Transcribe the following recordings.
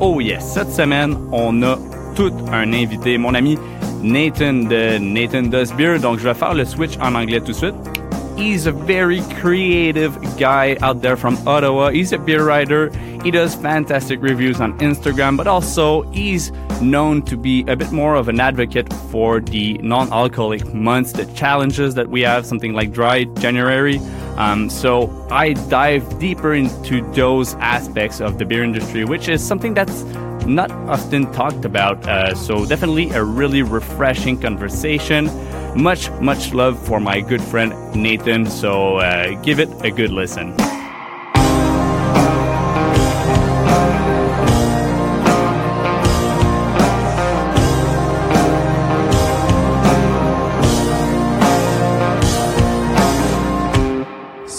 Oh yes, cette semaine, on a tout un invité, mon ami Nathan de Nathan Does Beer. Donc, je vais faire le switch en anglais tout de suite. He's a very creative guy out there from Ottawa. He's a beer writer. He does fantastic reviews on Instagram, but also he's known to be a bit more of an advocate for the non-alcoholic months, the challenges that we have, something like Dry January. Um, so I dive deeper into those aspects of the beer industry, which is something that's not often talked about. Uh, so definitely a really refreshing conversation. Much, much love for my good friend Nathan. So uh, give it a good listen.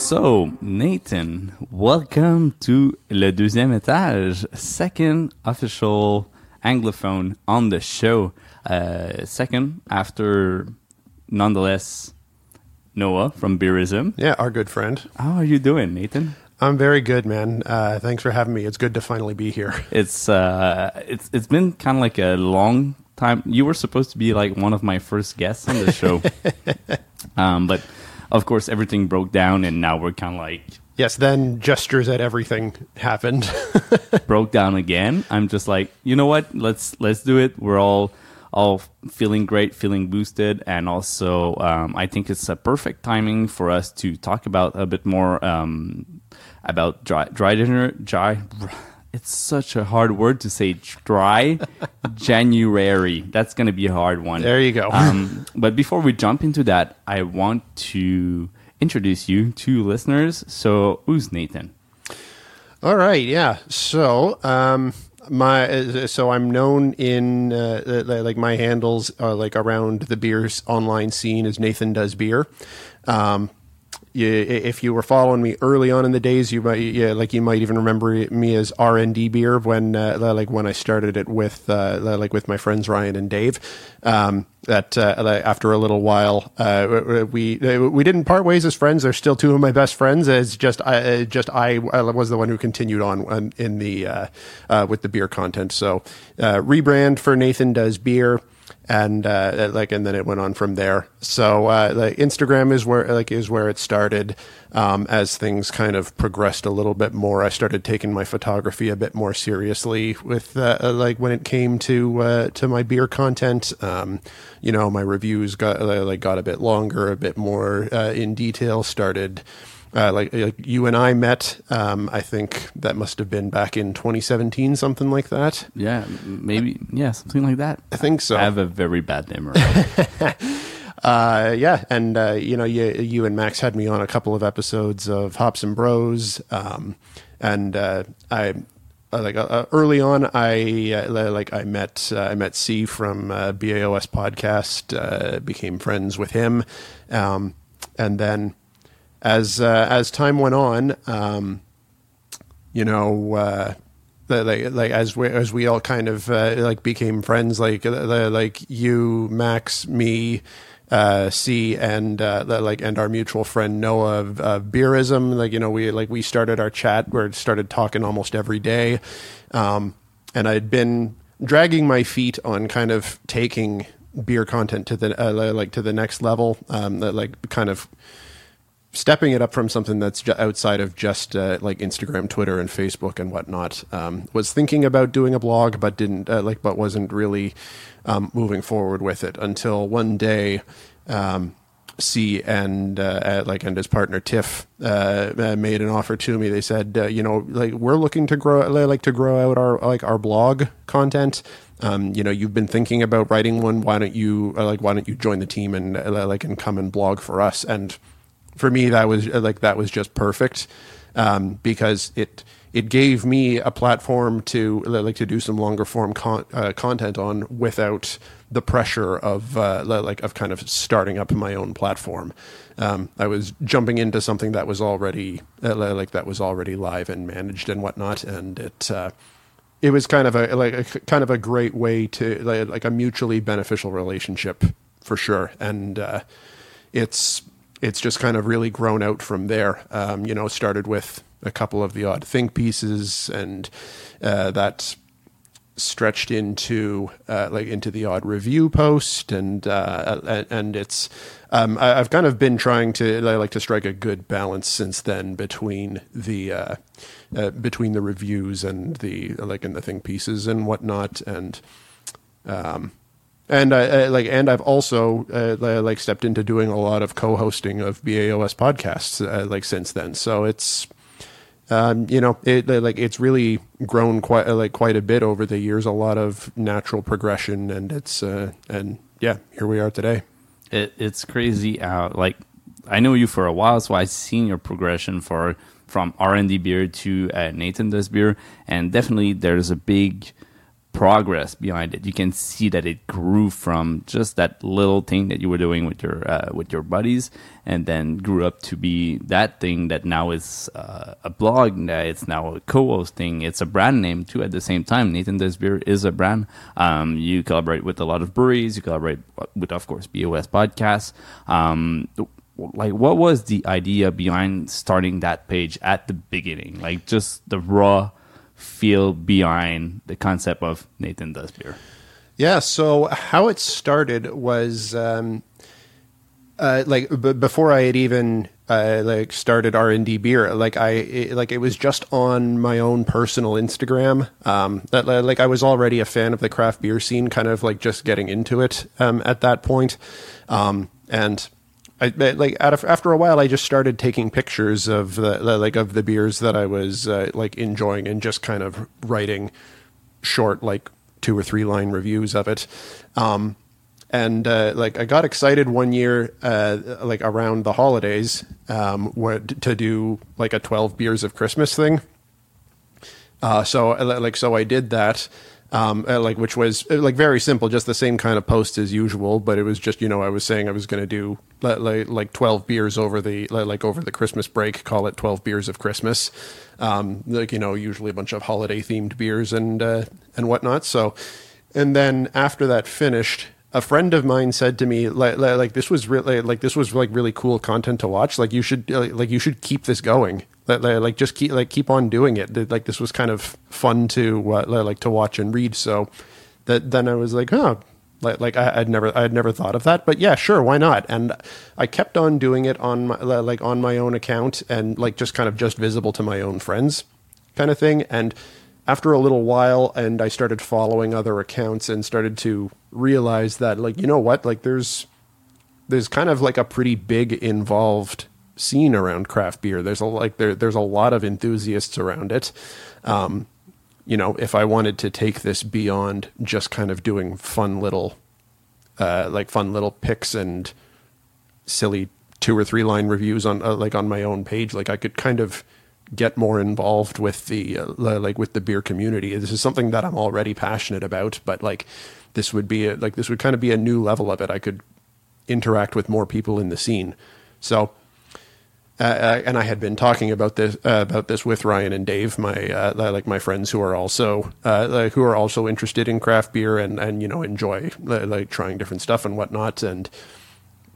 So, Nathan, welcome to Le Deuxième Étage, second official Anglophone on the show. Uh, second after, nonetheless, Noah from Beerism. Yeah, our good friend. How are you doing, Nathan? I'm very good, man. Uh, thanks for having me. It's good to finally be here. It's uh, it's it's been kind of like a long time. You were supposed to be like one of my first guests on the show, um, but of course everything broke down, and now we're kind of like Yes, then gestures at everything happened. broke down again. I'm just like, you know what? Let's let's do it. We're all all feeling great, feeling boosted, and also um, I think it's a perfect timing for us to talk about a bit more um, about dry dry dinner dry. It's such a hard word to say. Dry January. That's going to be a hard one. There you go. Um, but before we jump into that, I want to introduce you to listeners. So, who's Nathan? All right, yeah. So, um, my so I'm known in uh, uh, like my handles are like around the beers online scene as Nathan does beer. Um, you, if you were following me early on in the days, you might like you might even remember me as R and D beer when uh, like when I started it with uh, like with my friends Ryan and Dave. Um, that uh, after a little while, uh, we we didn't part ways as friends. They're still two of my best friends. As just I just I was the one who continued on in the uh, uh, with the beer content. So rebrand for Nathan does beer and uh, like and then it went on from there. So uh, like Instagram is where like is where it started. Um, as things kind of progressed a little bit more, I started taking my photography a bit more seriously. With uh, like when it came to uh, to my beer content, um, you know, my reviews got like got a bit longer, a bit more uh, in detail. Started uh, like, like, you and I met. Um, I think that must have been back in 2017, something like that. Yeah, maybe. Yeah, something like that. I think so. I have a very bad memory. uh, yeah, and uh, you know, you you and Max had me on a couple of episodes of Hops and Bros, um, and uh, I. like uh, early on, I uh, like I met I met C from BAOS podcast, became friends with him, um, and then as uh, as time went on, um, you know, uh, like like as we as we all kind of uh, like became friends, like uh, like you, Max, me. Uh, C and uh, like and our mutual friend Noah of uh, Beerism, like you know we like we started our chat, we started talking almost every day, um, and I'd been dragging my feet on kind of taking beer content to the like to the next level, um, like kind of stepping it up from something that's outside of just uh, like Instagram, Twitter, and Facebook and whatnot. Um, was thinking about doing a blog, but didn't uh, like, but wasn't really um, moving forward with it until one day. Um, C and uh, like and his partner Tiff uh, uh, made an offer to me. They said, uh, you know, like we're looking to grow, like to grow out our like our blog content. Um, you know, you've been thinking about writing one. Why don't you uh, like why don't you join the team and uh, like and come and blog for us? And for me that was like that was just perfect um, because it it gave me a platform to like to do some longer form con- uh, content on without the pressure of uh, like of kind of starting up my own platform. Um, I was jumping into something that was already uh, like that was already live and managed and whatnot, and it uh, it was kind of a like a, kind of a great way to like, like a mutually beneficial relationship for sure, and uh, it's it's just kind of really grown out from there. Um, you know, started with a couple of the odd think pieces, and uh, that stretched into uh, like into the odd review post, and uh, and it's um, I, have kind of been trying to I like to strike a good balance since then between the uh, uh, between the reviews and the like in the think pieces and whatnot, and um, and I, I, like and I've also uh, like stepped into doing a lot of co-hosting of BAOS podcasts uh, like since then. So it's um, you know it like it's really grown quite like quite a bit over the years. A lot of natural progression, and it's uh, and yeah, here we are today. It, it's crazy like I know you for a while, so I've seen your progression for from R and D beer to uh, Nathan does beer, and definitely there's a big progress behind it. You can see that it grew from just that little thing that you were doing with your uh, with your buddies, and then grew up to be that thing that now is uh, a blog. It's now a co-host thing. It's a brand name too. At the same time, Nathan Does Beer is a brand. Um, you collaborate with a lot of breweries. You collaborate with, of course, BOS podcasts. Um, like what was the idea behind starting that page at the beginning like just the raw feel behind the concept of Nathan Does Beer? Yeah, so how it started was um, uh, like b- before I had even uh, like started R and D beer. Like I it, like it was just on my own personal Instagram. Um, that like I was already a fan of the craft beer scene, kind of like just getting into it um, at that point. Um, and I like after a while, I just started taking pictures of the like of the beers that I was uh, like enjoying and just kind of writing short, like two or three line reviews of it. Um, and uh, like I got excited one year, uh, like around the holidays, um, to do like a twelve beers of Christmas thing. Uh, so like so I did that um, uh, like which was uh, like very simple, just the same kind of post as usual. But it was just you know I was saying I was going to do like, like twelve beers over the like over the Christmas break, call it twelve beers of Christmas, um, like you know usually a bunch of holiday themed beers and uh, and whatnot. So, and then after that finished, a friend of mine said to me like, like this was really like this was like really cool content to watch like you should like you should keep this going like just keep like keep on doing it. Like this was kind of fun to uh, like to watch and read. So that then I was like, oh, like, like I, would never I had never thought of that, but yeah, sure, why not? And I kept on doing it on my like on my own account and like just kind of just visible to my own friends, kind of thing. And after a little while, and I started following other accounts and started to realize that like you know what, like there's there's kind of like a pretty big involved scene around craft beer. There's a like there there's a lot of enthusiasts around it. Um, you know, if I wanted to take this beyond just kind of doing fun little, uh, like fun little picks and silly two or three line reviews on uh, like on my own page, like I could kind of get more involved with the uh, like with the beer community. This is something that I'm already passionate about, but like this would be a, like this would kind of be a new level of it. I could interact with more people in the scene. So uh, uh, and I had been talking about this uh, about this with Ryan and Dave, my uh, like my friends who are also uh, like, who are also interested in craft beer and and you know enjoy like trying different stuff and whatnot, and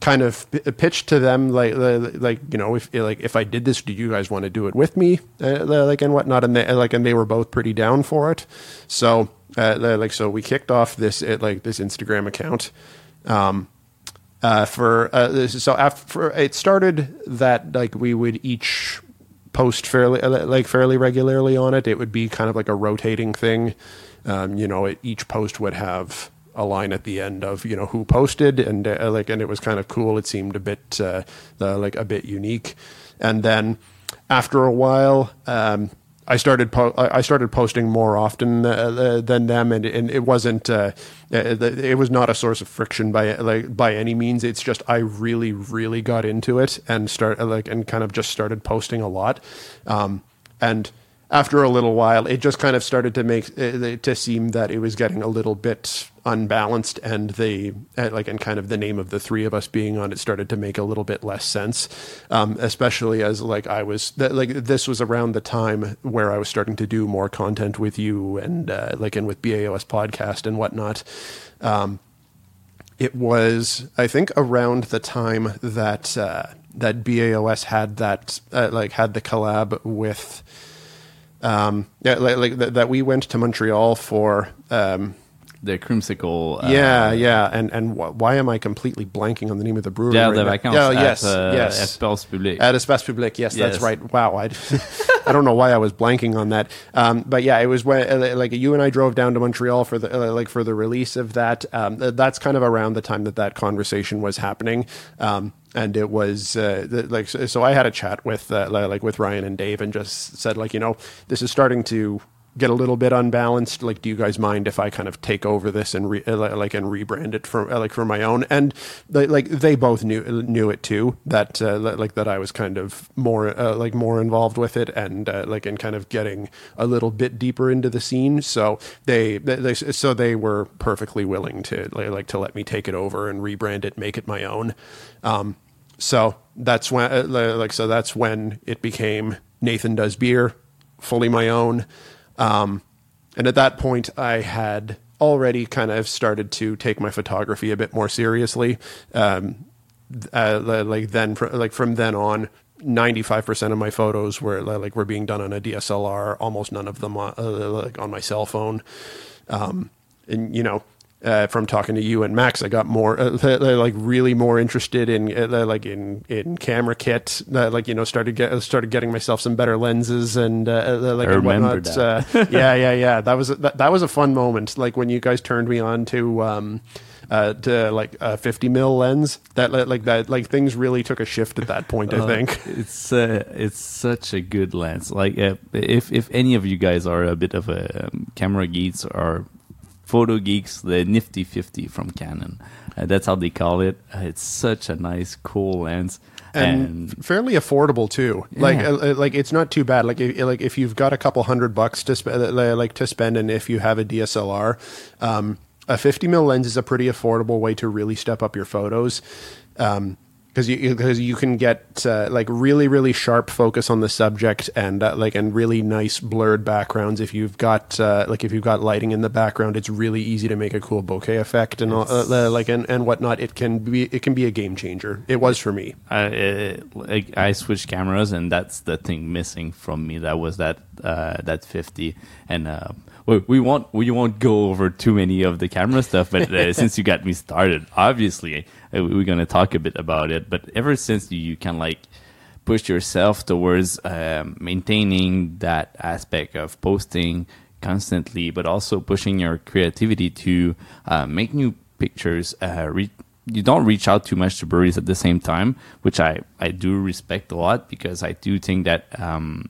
kind of pitched to them like like you know if like if I did this, do you guys want to do it with me, uh, like and whatnot, and they like and they were both pretty down for it, so like so we kicked off this like this Instagram account. Um, uh, for uh, so after it started that like we would each post fairly uh, like fairly regularly on it. It would be kind of like a rotating thing. Um, you know, it, each post would have a line at the end of you know who posted and uh, like and it was kind of cool. It seemed a bit uh, like a bit unique. And then after a while, um, I started po- I started posting more often uh, uh, than them, and, and it wasn't uh, uh it was not a source of friction by like by any means. It's just I really really got into it and start like and kind of just started posting a lot, um, and after a little while, it just kind of started to make uh, to seem that it was getting a little bit unbalanced, and the uh, like, and kind of the name of the three of us being on it started to make a little bit less sense, um, especially as like I was like this was around the time where I was starting to do more content with you and uh, like and with BAOS podcast and whatnot. Um, it was, I think, around the time that uh, that BAOS had that like had the collab with um yeah like, like th- that we went to Montreal for um The creamsicle. uh, yeah yeah and and wh- why am I completely blanking on the name of the brewery Terre right vacances. yeah, at, yes uh, yes Espace Public. At Espace Public, yes, Yes. that's right. Wow, I, I don't know why I was blanking on that. Um, but yeah, it was when uh, like you and I drove down to Montreal for the uh, like for the release of that. Um, that's kind of around the time that that conversation was happening. Um, and it was uh, th- like so, so I had a chat with uh, like with Ryan and Dave and just said like you know this is starting to get a little bit unbalanced? Like do you guys mind if i kind of take over this and re- uh, like and rebrand it for uh, like for my own? And they, like they both knew knew it too that uh, like that i was kind of more uh, like more involved with it and uh, like in kind of getting a little bit deeper into the scene. So they, they, so they were perfectly willing to like, like to let me take it over and rebrand it make it my own. Um so that's when uh, like so that's when it became nathan does beer fully my own um, and at that point, I had already kind of started to take my photography a bit more seriously. Um, uh, like then, like from then on, ninety five percent of my photos were like were being done on a DSLR. Almost none of them on, uh, like on my cell phone. Um, and you know, uh, from talking to you and Max, I got more uh, like really more interested in uh, like in in camera kit. Uh, like you know, started get started getting myself some better lenses and uh, uh, like I and remember whatnot. that. Uh, yeah, yeah, yeah. That was that, that was a fun moment. Like when you guys turned me on to. Um, uh, to like a 50 mil lens that like that like things really took a shift at that point i think It's uh, it's such a good lens. Like uh, if if any of you guys are a bit of a um, camera geeks or photo geeks, the Nifty 50 from Canon, uh, that's how they call it. Uh, it's such a nice, cool lens. and, fairly affordable too. Like Yeah. uh, like it's not too bad. Like if, like if you've got a couple hundred bucks to spend, like to spend, and if you have a DSLR, um, a 50 mil lens is a pretty affordable way to really step up your photos. Um, because you because you can get uh, like really really sharp focus on the subject and uh, like and really nice blurred backgrounds. If you've got uh, like if you've got lighting in the background it's really easy to make a cool bokeh effect and all, uh, like and, and whatnot. It can be it can be a game changer. It was for me. I, uh, like I switched cameras, and that's the thing missing from me. That was that uh, that fifty, and uh, we, we won't we won't go over too many of the camera stuff. But uh, since you got me started, obviously uh, we're gonna talk a bit about it. But ever since you, you can like push yourself towards um, maintaining that aspect of posting constantly, but also pushing your creativity to uh, make new pictures. Uh, re- you don't reach out too much to breweries at the same time, which I, I do respect a lot because I do think that um,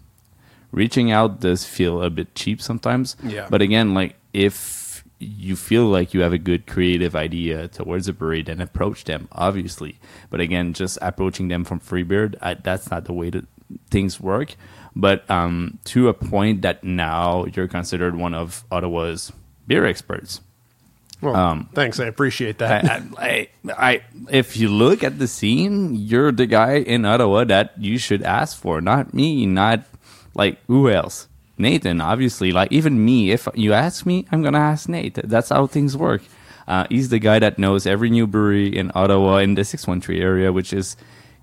reaching out does feel a bit cheap sometimes. Yeah. But again, like if you feel like you have a good creative idea towards a brewery, then approach them, obviously. But again, just approaching them from Freebird, I, that's not the way that things work. But um, to a point that now you're considered one of Ottawa's beer experts. well Um, thanks i appreciate that I, I, I, if you look at the scene, you're the guy in Ottawa that you should ask for, not me, not like who else. Nathan, obviously, like even me. If you ask me, I'm gonna ask Nate. That's how things work. Uh, he's the guy that knows every new brewery in Ottawa in the 613 area, which is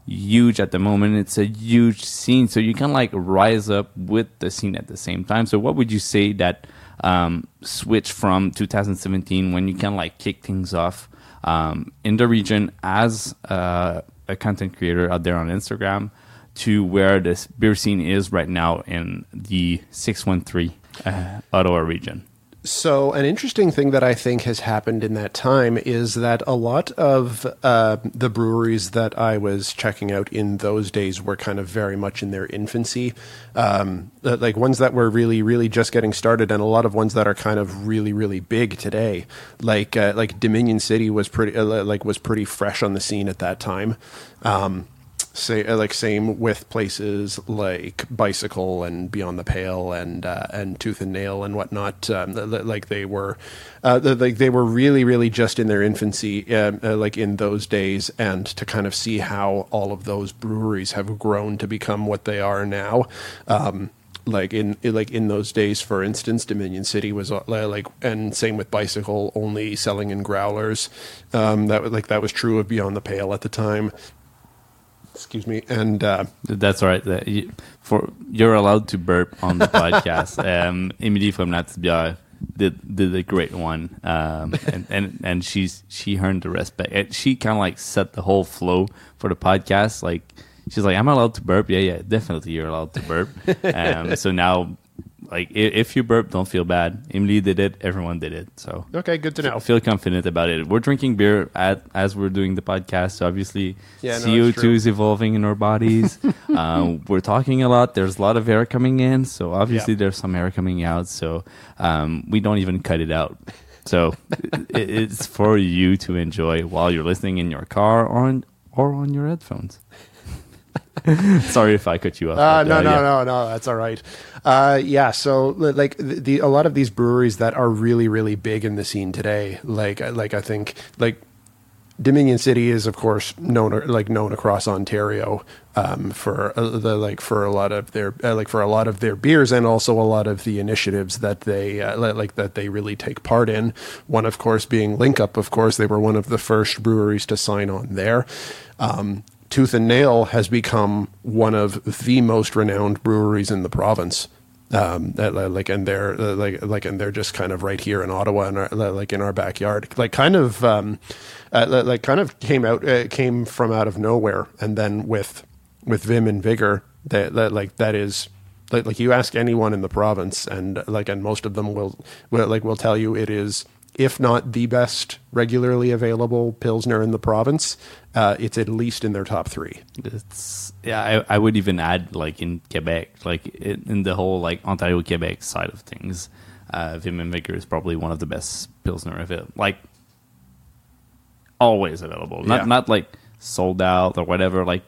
huge at the moment. It's a huge scene, so you can like rise up with the scene at the same time. So, what would you say that um, switch from 2017 when you can like kick things off um, in the region as uh, a content creator out there on Instagram to where this beer scene is right now in the 613 uh, Ottawa region? So, an interesting thing that I think has happened in that time is that a lot of uh, the breweries that I was checking out in those days were kind of very much in their infancy. Um, uh, like ones that were really, really just getting started, and a lot of ones that are kind of really, really big today. Like, uh, like Dominion City was pretty, uh, like was pretty fresh on the scene at that time. Um, say uh, like same with places like bicycle and beyond the pale and uh, and tooth and nail and whatnot. Um, like they were uh, like they were really really just in their infancy um, uh, like in those days. And to kind of see how all of those breweries have grown to become what they are now um, like in like in those days for instance dominion city was uh, like and same with bicycle only selling in growlers. Um that was like that was true of beyond the pale at the time excuse me, and uh, That's all right. You- For you're allowed to burp on the podcast. um, Emily from La Petite Bière did did a great one, um, and, and and she's she earned the respect. And she kind of like set the whole flow for the podcast. Like she's like, "I'm allowed to burp." Yeah, yeah, definitely you're allowed to burp. um, so now, like if you burp, don't feel bad. Emily did it. Everyone did it. So okay, good to know. I feel confident about it. We're drinking beer at, as we're doing the podcast. So obviously, Yeah, no, CO2 is evolving in our bodies. um, we're talking a lot. There's a lot of air coming in. So obviously, Yeah. there's some air coming out. So um, we don't even cut it out. So it, it's for you to enjoy while you're listening in your car or on, or on your headphones. Sorry if I cut you off. Uh, no, uh, no, yeah. no, no. That's all right. Uh, yeah. So, like the, the a lot of these breweries that are really, really big in the scene today, like, like I think, like Dominion City is, of course, known like known across Ontario um, for uh, the like for a lot of their uh, like for a lot of their beers and also a lot of the initiatives that they uh, like that they really take part in. One, of course, being Link Up. Of course, they were one of the first breweries to sign on there. Um, Tooth and Nail has become one of the most renowned breweries in the province. Um, uh, like, and they're uh, like, like, and they're just kind of right here in Ottawa, and like in our backyard. Like, kind of, um, uh, like, kind of came out, uh, came from out of nowhere, and then with with vim and vigor, that, that like that is like, like you ask anyone in the province, and like, and most of them will, will like will tell you it is if not the best regularly available pilsner in the province, uh, it's at least in their top three. It's yeah. I, I would even add like in Quebec, like in, in the whole like Ontario Quebec side of things, uh, Vim and Vigor is probably one of the best pilsner available. Like always available, not Yeah. not like sold out or whatever. Like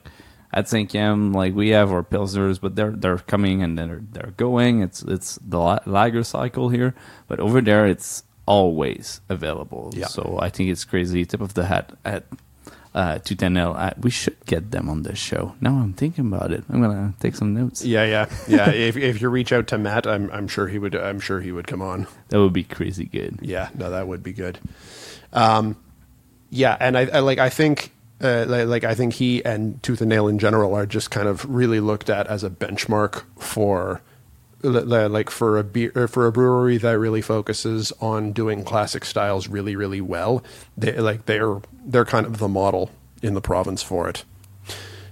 at Saint M, like we have our pilsners, but they're they're coming and they're they're going. It's it's the lager cycle here, but over there it's always available. Yeah. So I think it's crazy. Tip of the hat at uh, to Tanel. Uh, we should get them on this show. Now I'm thinking about it. I'm gonna take some notes. Yeah, yeah, yeah. if if you reach out to Matt, I'm I'm sure he would. I'm sure he would come on. That would be crazy good. Yeah, no, that would be good. Um, yeah, and I, I like I think uh, like, like I think he and Tooth and Nail in general are just kind of really looked at as a benchmark for like for a beer for a brewery that really focuses on doing classic styles really really well. They like they're they're kind of the model in the province for it.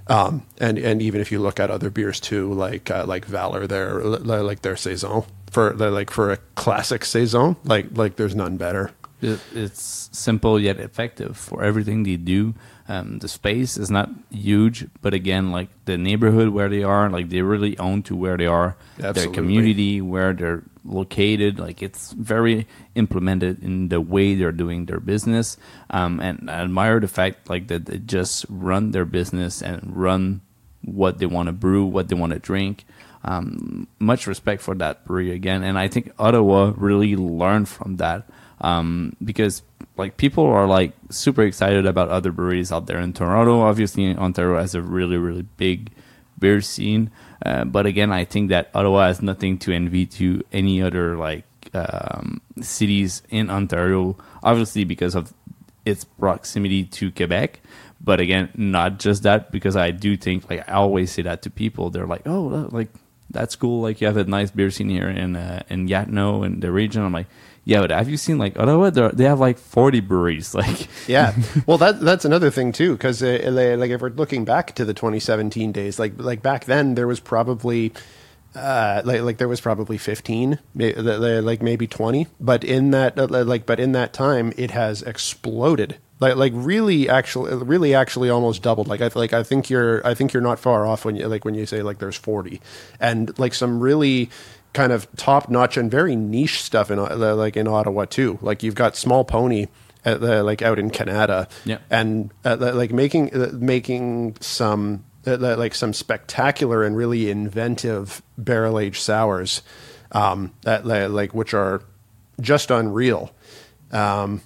Um, and and even if you look at other beers too, like uh, like Valor, their like their saison for like for a classic saison, like like there's none better. It, it's simple yet effective for everything they do. Um, the space is not huge, but again, like the neighborhood where they are, like they really own to where they are, their community where they're located. Like it's very implemented in the way they're doing their business. Um, and I admire the fact like that they just run their business and run what they want to brew, what they want to drink. Um, much respect for that brewery again, and I think Ottawa really learned from that um, because like people are like super excited about other breweries out there in Toronto. Obviously, Ontario has a really really big beer scene, uh, but again, I think that Ottawa has nothing to envy to any other like um, cities in Ontario. Obviously, because of its proximity to Quebec. But again, not just that, because I do think, like, I always say that to people. They're like, oh, like, that's cool. Like, you have a nice beer scene here in uh, in Gatineau and the region. I'm like, yeah, but have you seen, like, Ottawa? They're, they have, like, 40 breweries. Like, Yeah, well, that that's another thing too, because uh, like if we're looking back to the 2017 days, like like back then there was probably. Uh, like, like there was probably 15 may- li- li- like maybe 20 but in that uh, like but in that time it has exploded like like really actually really actually almost doubled like i like i think you're i think you're not far off when you like when you say like there's 40 and like some really kind of top notch and very niche stuff in uh, like in ottawa too. Like you've got small pony at the, like out in Kanata. Yeah. and uh, like making uh, making some uh, like some spectacular and really inventive barrel aged sours um that like which are just unreal. Um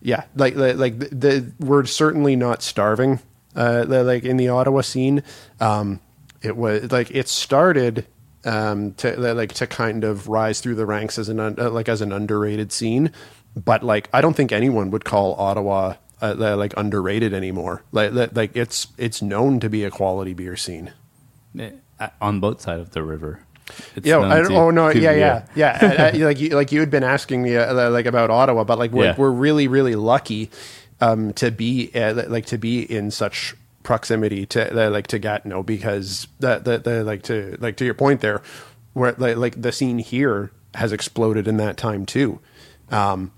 yeah like like, the, the we're certainly not starving uh like in the ottawa scene. Um it was like it started um to like to kind of rise through the ranks as an un, uh, like as an underrated scene but like i don't think anyone would call ottawa uh, like underrated anymore. Like like it's it's known to be a quality beer scene. Eh, on both sides of the river. It's yeah, I, oh no, yeah, yeah, yeah. I, I, like you, like you had been asking me uh, like about Ottawa, but like we're, yeah. we're really really lucky um, to be uh, like to be in such proximity to uh, like to Gatineau because that the, the like to like to your point there, where like, like the scene here has exploded in that time too. Um,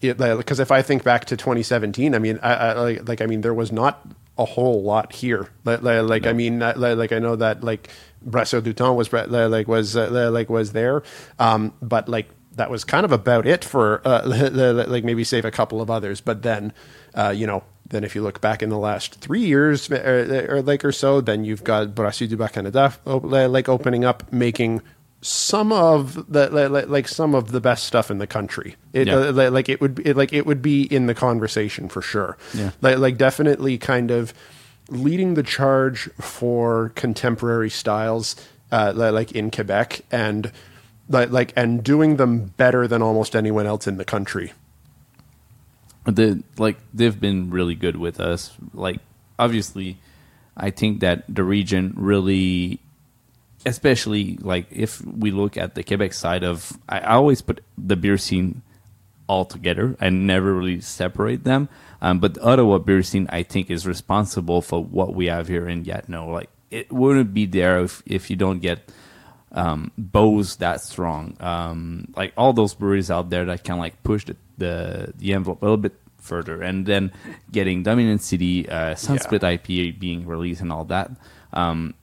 because if I think back to 2017, I mean, I, I, like, like I mean, there was not a whole lot here. Like, like no. I mean, like I know that like Brasseur du Temps was like was uh, like was there, um, but like that was kind of about it for uh, like maybe save a couple of others. But then, uh, you know, then if you look back in the last three years or, or like or so, then you've got Brasserie du Bas-Canada like opening up, making some of the like, like some of the best stuff in the country. It, yeah. uh, like it would it, like it would be in the conversation for sure. Yeah. Like like definitely kind of leading the charge for contemporary styles uh, like in Quebec and like like and doing them better than almost anyone else in the country. The like they've been really good with us. Like obviously I think that the region really especially like if we look at the Quebec side of, I always put the beer scene all together and never really separate them. Um, but the Ottawa beer scene, I think, is responsible for what we have here in Gatineau. Like it wouldn't be there if if you don't get um, Beau's that strong. Um, like all those breweries out there that can like push the, the, the envelope a little bit further, and then getting Dominion City, uh, Sunsplit yeah. IPA being released, and all that. Um,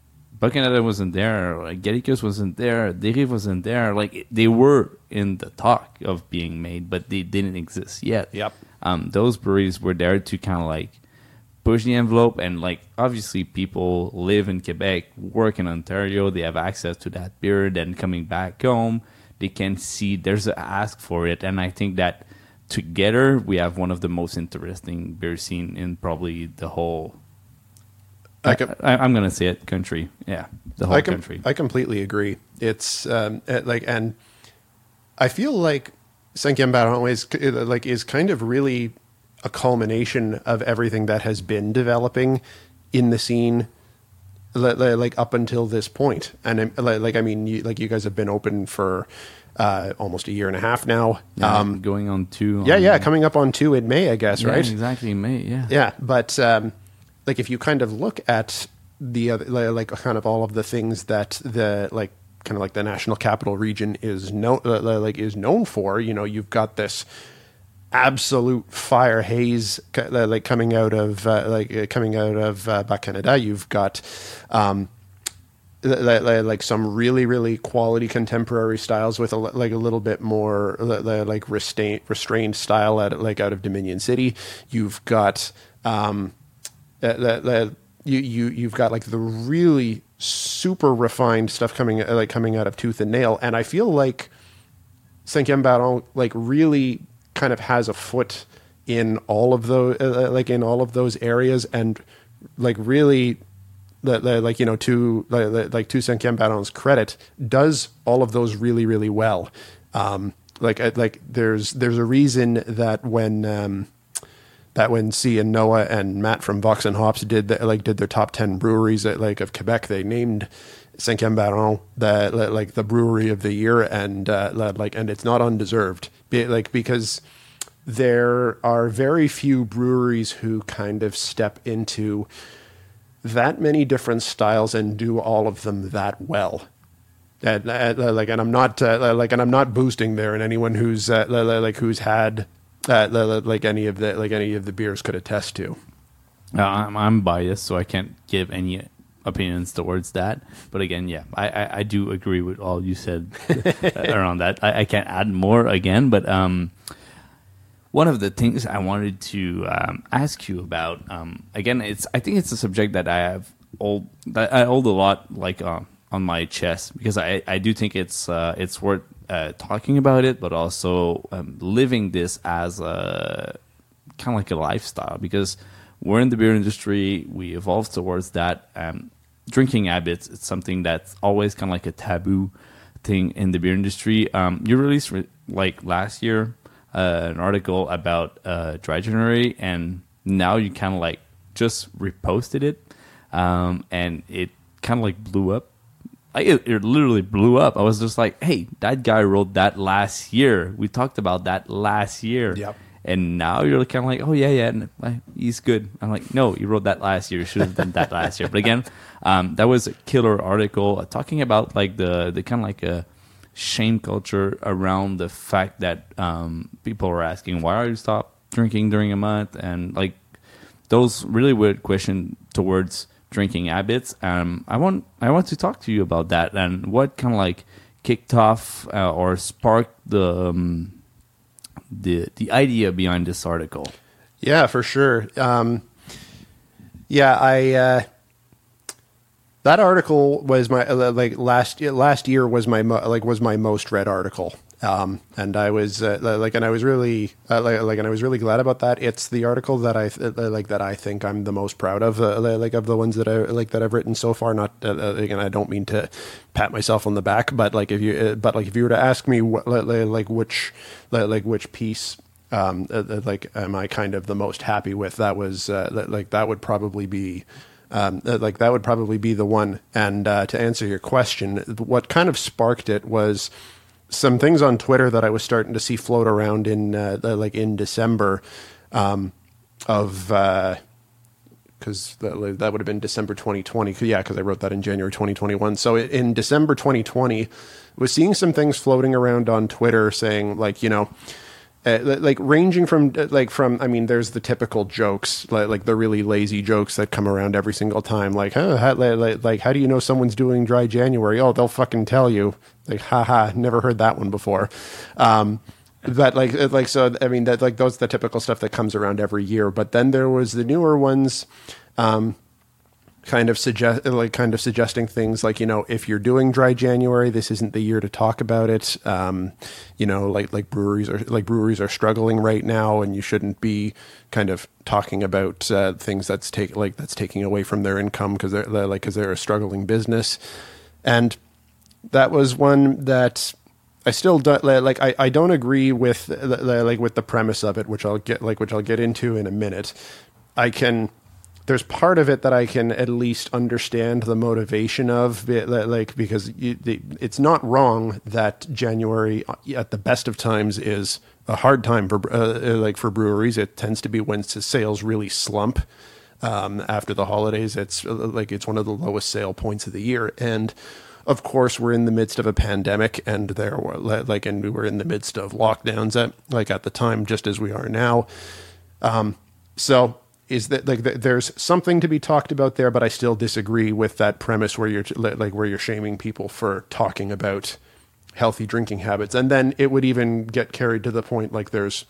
Bas-Canada wasn't there. Like wasn't there. Derive wasn't there. Like they were in the talk of being made, but they didn't exist yet. Yep. Um, those breweries were there to kind of like push the envelope, and like obviously people live in Quebec, work in Ontario. They have access to that beer. Then coming back home, they can see there's an ask for it, and I think that together we have one of the most interesting beer scene in probably the whole I, am going to say it country. Yeah, the whole I com- country. I completely agree. It's um, like, and I feel like Cinquième Baron is like is kind of really a culmination of everything that has been developing in the scene like up until this point and like i mean you, like you guys have been open for uh, almost a year and a half now. Yeah, um, going on two yeah yeah coming up on two in may i guess yeah, right? exactly may yeah. Yeah but um, like if you kind of look at the other like kind of all of the things that the like kind of like the national capital region is known uh, like is known for you know you've got this absolute fire haze like coming out of uh, like uh, coming out of uh, Canada. You've got um, like some really really quality contemporary styles with a, like a little bit more like restrained restrained style at like out of Dominion City. You've got um, that you, you you've got like the really super refined stuff coming like coming out of Tooth and Nail, and I feel like Cinquième Baron like really kind of has a foot in all of those uh, uh like in all of those areas, and like really like you know to like, like to Cinquième Baron's credit does all of those really really well. Um, like like there's there's a reason that when um, that when C and Noah and Matt from Vox and Hops did the, like did their top ten breweries at, like of Quebec, they named Saint Baron the like the brewery of the year, and uh, like and it's not undeserved, like because there are very few breweries who kind of step into that many different styles and do all of them that well. And, uh, like, and I'm not uh, like, and I'm not boosting there, and anyone who's uh, like who's had uh, like any of the like any of the beers could attest to. Uh, I'm, I'm biased, so I can't give any opinions towards that. But again, yeah, I, I, I do agree with all you said around that. I, I, can't add more again, but um, one of the things I wanted to um, ask you about, um, again, it's I think it's a subject that I have old that I hold a lot like uh, on my chest because I, I do think it's uh, it's worth uh, talking about it, but also um, living this as a kind of like a lifestyle because we're in the beer industry, we evolve towards that. Um, drinking habits, it's something that's always kind of like a taboo thing in the beer industry. Um, you released re- like last year uh, an article about uh, dry January, and now you kind of like just reposted it, um, and it kind of like blew up. I, it, it literally blew up. I was just like, "Hey, that guy wrote that last year. We talked about that last year." Yep. And now you're kind of like, "Oh yeah, yeah, and, uh, he's good." I'm like, "No, you wrote that last year. You should have done that last year." But again, um, that was a killer article uh, talking about like the the kind of like a shame culture around the fact that um, people are asking, "Why are you stop drinking during a month?" and like those really weird questions towards drinking habits. Um, I want I want to talk to you about that and what kind of like kicked off uh, or sparked the um, the the idea behind this article. Yeah, for sure. Um, yeah, I uh, that article was my uh, like last last year was my mo- like was my most read article. Um, and I was uh, like, and I was really uh, like, like, and I was really glad about that. It's the article that I uh, like that I think I'm the most proud of, uh, like of the ones that I like that I've written so far. Not uh, uh, again, I don't mean to pat myself on the back, but like if you, but like if you were to ask me, what, like which, like which piece um, like am I kind of the most happy with? That was like that would probably be. Um, like that would probably be the one. And uh, to answer your question, what kind of sparked it was some things on Twitter that I was starting to see float around in uh, like in December um, of because uh, that, that would have been December 2020. Yeah, because I wrote that in January 2021. So in December 2020, was seeing some things floating around on Twitter saying like you know uh, like ranging from like from I mean, there's the typical jokes like, like the really lazy jokes that come around every single time. Like, huh, how, like, like, how do you know someone's doing dry January? Oh, they'll fucking tell you. Like, haha, never heard that one before. Um, but like, like so, I mean, that like those the typical stuff that comes around every year. But then there was the newer ones. Um, kind of suggest like kind of suggesting things like you know if you're doing dry January, this isn't the year to talk about it. Um, you know, like like breweries are like breweries are struggling right now, and you shouldn't be kind of talking about uh, things that's take like that's taking away from their income because they're, they're like because they're a struggling business, and that was one that. I still don't like. I, I don't agree with like with the premise of it, which I'll get like which I'll get into in a minute. I can there's part of it that I can at least understand the motivation of, like because it's not wrong that January at the best of times is a hard time for uh, like for breweries. It tends to be when sales really slump um, after the holidays. It's uh, like it's one of the lowest sale points of the year, and of course we're in the midst of a pandemic, and there were like and we were in the midst of lockdowns at like at the time, just as we are now. Um, so is that like there's something to be talked about there, but I still disagree with that premise where you're like where you're shaming people for talking about healthy drinking habits, and then it would even get carried to the point like there's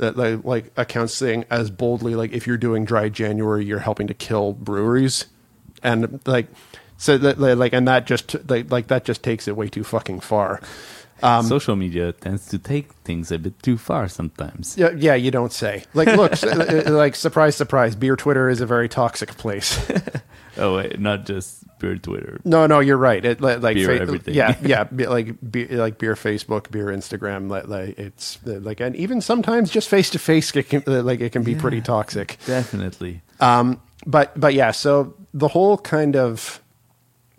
uh, that like, like accounts saying as boldly like if you're doing dry January, you're helping to kill breweries, and like so that like and that just like like that just takes it way too fucking far. Um, Social media tends to take things a bit too far sometimes. Yeah, yeah, you don't say. Like, look, uh, like surprise, surprise, beer Twitter is a very toxic place. oh wait, not just beer Twitter. No, no, you're right. It like beer fa- everything. Yeah, yeah, like beer, like beer Facebook, beer Instagram. Like, like it's like, and even sometimes just face to face, like it can be yeah, pretty toxic. Definitely. Um, but but yeah, so the whole kind of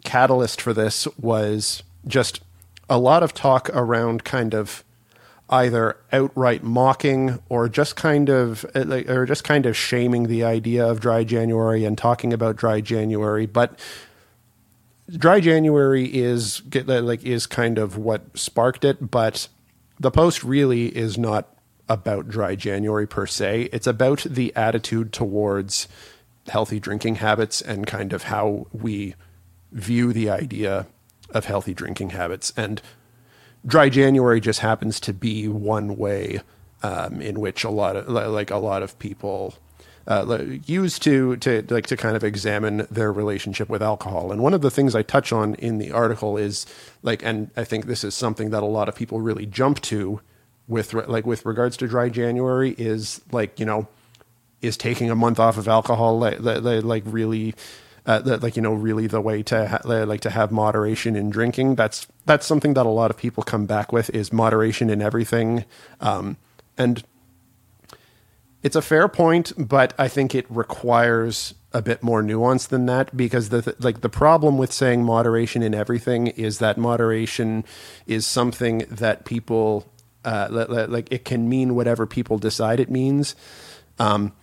catalyst for this was just a lot of talk around kind of either outright mocking or just kind of or just kind of shaming the idea of dry January and talking about dry January, but dry January is like is kind of what sparked it, but the post really is not about dry January per se. It's about the attitude towards healthy drinking habits and kind of how we view the idea of healthy drinking habits. And dry January just happens to be one way um, in which a lot of like a lot of people uh, use to to like to kind of examine their relationship with alcohol. And one of the things I touch on in the article is like, and I think this is something that a lot of people really jump to with like with regards to dry January is like you know is taking a month off of alcohol like, like really uh, that like you know really the way to ha- like to have moderation in drinking. That's that's something that a lot of people come back with is moderation in everything. Um, and it's a fair point, but I think it requires a bit more nuance than that because the like the problem with saying moderation in everything is that moderation is something that people uh, like it can mean whatever people decide it means. Um,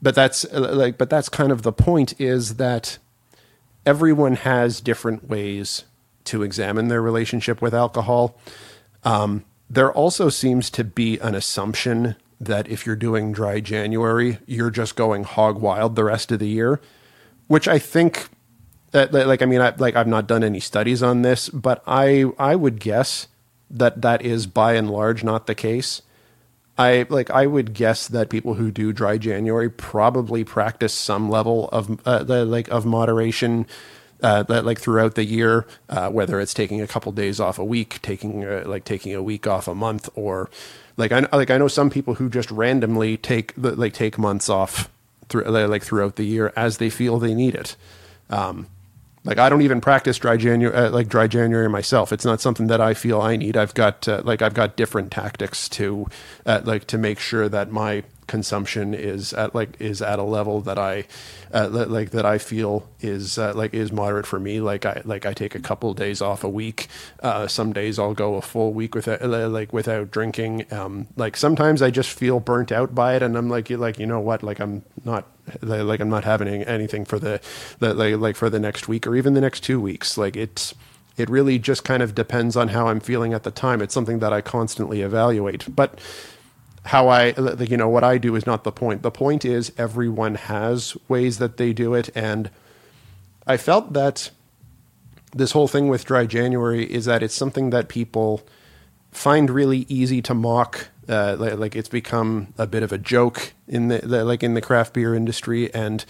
but that's like but that's kind of the point is that everyone has different ways to examine their relationship with alcohol. Um, there also seems to be an assumption that if you're doing dry January, you're just going hog wild the rest of the year, which I think that like I mean I, like I've not done any studies on this, but I I would guess that that is by and large not the case. I like I would guess that people who do dry January probably practice some level of uh, like of moderation uh, like throughout the year, uh, whether it's taking a couple days off a week, taking uh, like taking a week off a month, or like I like I know some people who just randomly take like take months off through like throughout the year as they feel they need it. Um, like I don't even practice dry January uh, like dry January myself. It's not something that I feel I need. I've got uh, like I've got different tactics to uh, like to make sure that my consumption is at like is at a level that I uh, like that I feel is uh, like is moderate for me. Like I like I take a couple of days off a week. Uh, some days I'll go a full week without like without drinking. Um, like sometimes I just feel burnt out by it, and I'm like like you know what? Like I'm not like I'm not having anything for the, the like like for the next week or even the next two weeks. Like it's it really just kind of depends on how I'm feeling at the time. It's something that I constantly evaluate, but how I, you know, what I do is not the point. The point is everyone has ways that they do it. And I felt that this whole thing with dry January is that it's something that people find really easy to mock. Uh, like, like, it's become a bit of a joke in the, the, like in the craft beer industry. And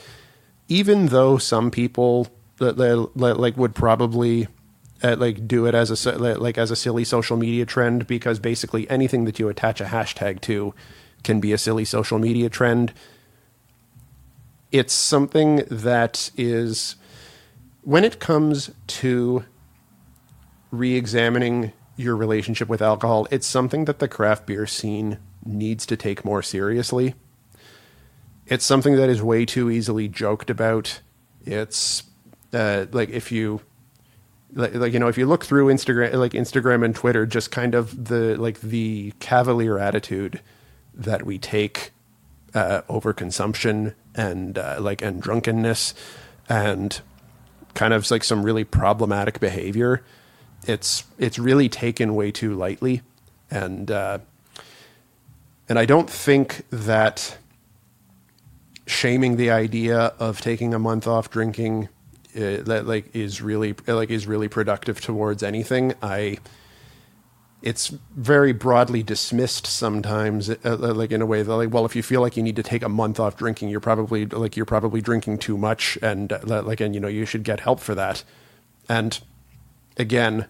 even though some people like would probably uh, like do it as a like as a silly social media trend because basically anything that you attach a hashtag to can be a silly social media trend. It's something that is when it comes to re-examining your relationship with alcohol, it's something that the craft beer scene needs to take more seriously. It's something that is way too easily joked about. It's uh, like if you like, you know if you look through Instagram like Instagram and Twitter just kind of the like the cavalier attitude that we take uh, over consumption and uh, like and drunkenness and kind of like some really problematic behavior it's it's really taken way too lightly and uh, and I don't think that shaming the idea of taking a month off drinking uh, that like is really like is really productive towards anything. I it's very broadly dismissed sometimes, uh, uh, like in a way that like, well, if you feel like you need to take a month off drinking, you're probably like you're probably drinking too much, and uh, like and you know you should get help for that. And again,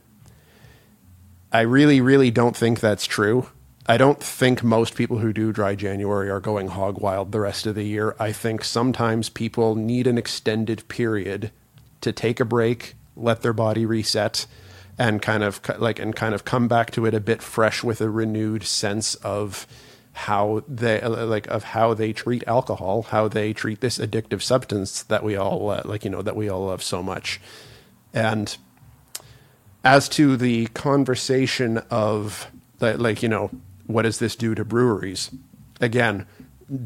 I really, really don't think that's true. I don't think most people who do dry January are going hog wild the rest of the year. I think sometimes people need an extended period to take a break, let their body reset, and kind of like and kind of come back to it a bit fresh with a renewed sense of how they like of how they treat alcohol, how they treat this addictive substance that we all uh, like you know that we all love so much. And as to the conversation of like you know what does this do to breweries? Again,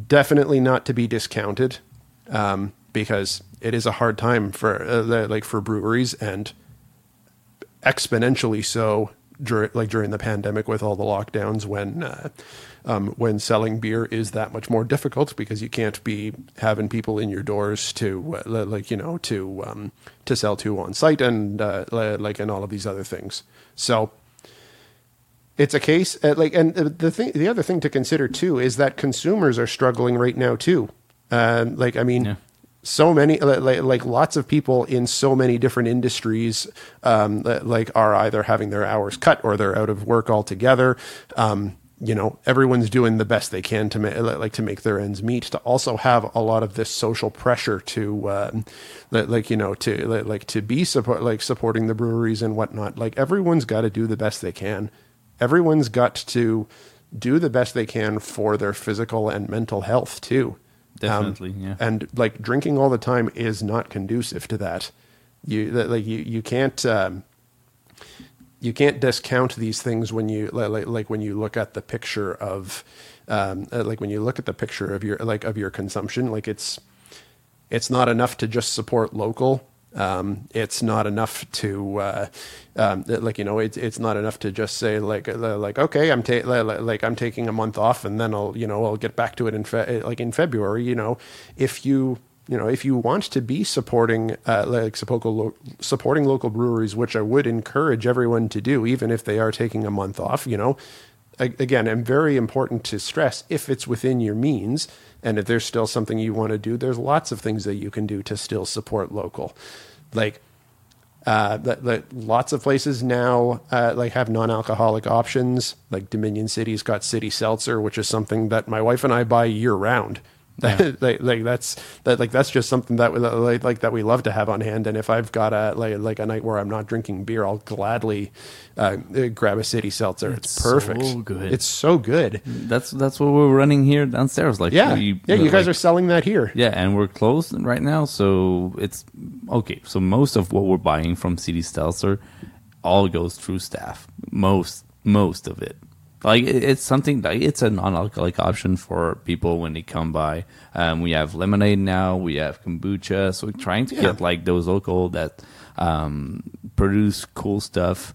definitely not to be discounted um, because it is a hard time for uh, like for breweries and exponentially so during like during the pandemic with all the lockdowns when uh, um, when selling beer is that much more difficult because you can't be having people in your doors to uh, like you know to um, to sell to on site and uh, like and all of these other things. So it's a case uh, like and the thing the other thing to consider too is that consumers are struggling right now too. Uh, like I mean, yeah so many like, like lots of people in so many different industries um, like are either having their hours cut or they're out of work altogether um, you know everyone's doing the best they can to make like to make their ends meet to also have a lot of this social pressure to uh, like you know to like to be support like supporting the breweries and whatnot like everyone's got to do the best they can everyone's got to do the best they can for their physical and mental health too. Um, Definitely, yeah. And like drinking all the time is not conducive to that. You like you you can't um, you can't discount these things when you like, like when you look at the picture of um, uh, like when you look at the picture of your like of your consumption. Like it's it's not enough to just support local. Um, it's not enough to uh, um, like you know it's it's not enough to just say like uh, like okay I'm ta- like I'm taking a month off and then I'll you know I'll get back to it in fe- like in February you know if you you know if you want to be supporting uh, like supporting local breweries which I would encourage everyone to do even if they are taking a month off you know again and very important to stress if it's within your means and if there's still something you want to do, there's lots of things that you can do to still support local. Like, uh, that lots of places now uh, like have non-alcoholic options. Like Dominion City's got City Seltzer, which is something that my wife and I buy year round. Yeah. like, like that's that like that's just something that we, like, like that we love to have on hand. And if I've got a like like a night where I'm not drinking beer, I'll gladly uh, grab a city seltzer. It's, it's perfect. So good. It's so good. That's that's what we're running here downstairs. Like yeah, you, yeah. You like, guys are selling that here. Yeah, and we're closed right now, so it's okay. So most of what we're buying from City Seltzer all goes through staff. Most most of it. Like it's something like it's a non-alcoholic option for people when they come by. Um, we have lemonade now. We have kombucha. So we're trying to yeah. get like those local that um, produce cool stuff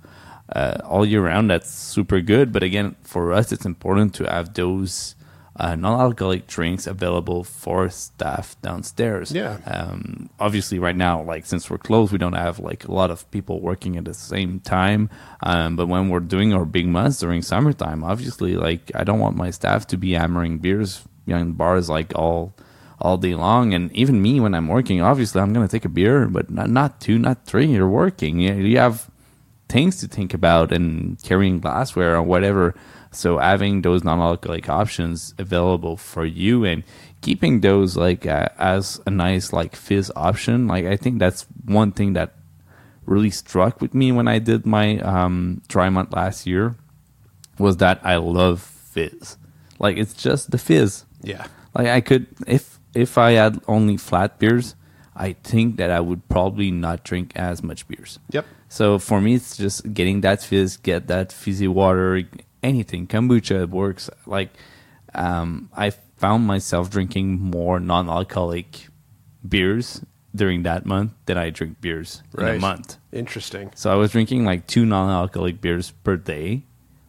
uh, all year round. That's super good. But again, for us, it's important to have those uh, non-alcoholic drinks available for staff downstairs. Yeah. Um, obviously, right now, like since we're closed, we don't have like a lot of people working at the same time. Um, but when we're doing our big months during summertime, obviously, like I don't want my staff to be hammering beers behind bars like all all day long. And even me, when I'm working, obviously, I'm gonna take a beer, but not not two, not three. You're working. You, you have things to think about and carrying glassware or whatever so having those non-alcoholic options available for you and keeping those like uh, as a nice like fizz option, like I think that's one thing that really struck with me when I did my um, dry month last year was that I love fizz. Like it's just the fizz. Yeah. Like I could if if I had only flat beers, I think that I would probably not drink as much beers. Yep. So for me, it's just getting that fizz, get that fizzy water, anything. Kombucha works. Like um, I found myself drinking more non-alcoholic beers during that month than I drink beers right. in a month. Interesting. So I was drinking like two non-alcoholic beers per day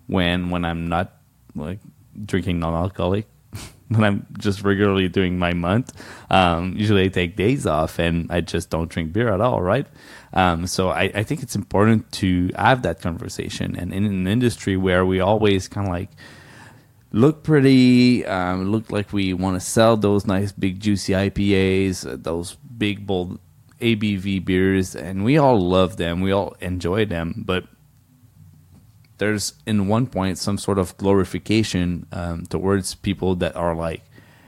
when when I'm not like drinking non-alcoholic when I'm just regularly doing my month. Um, usually I take days off and I just don't drink beer at all, right? Um, so I, I, think it's important to have that conversation. And in an industry where we always kind of like look pretty, um, look like we want to sell those nice big juicy IPAs, uh, those big bold ABV beers, and we all love them, we all enjoy them, but there's in one point some sort of glorification um, towards people that are like,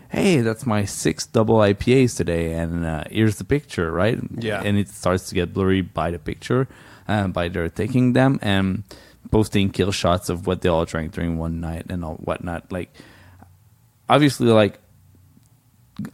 "Hey, that's my six double IPAs today, and uh, here's the picture," right? Yeah, and it starts to get blurry by the picture, uh, by their taking them and posting kill shots of what they all drank during one night and all whatnot. Like, obviously, like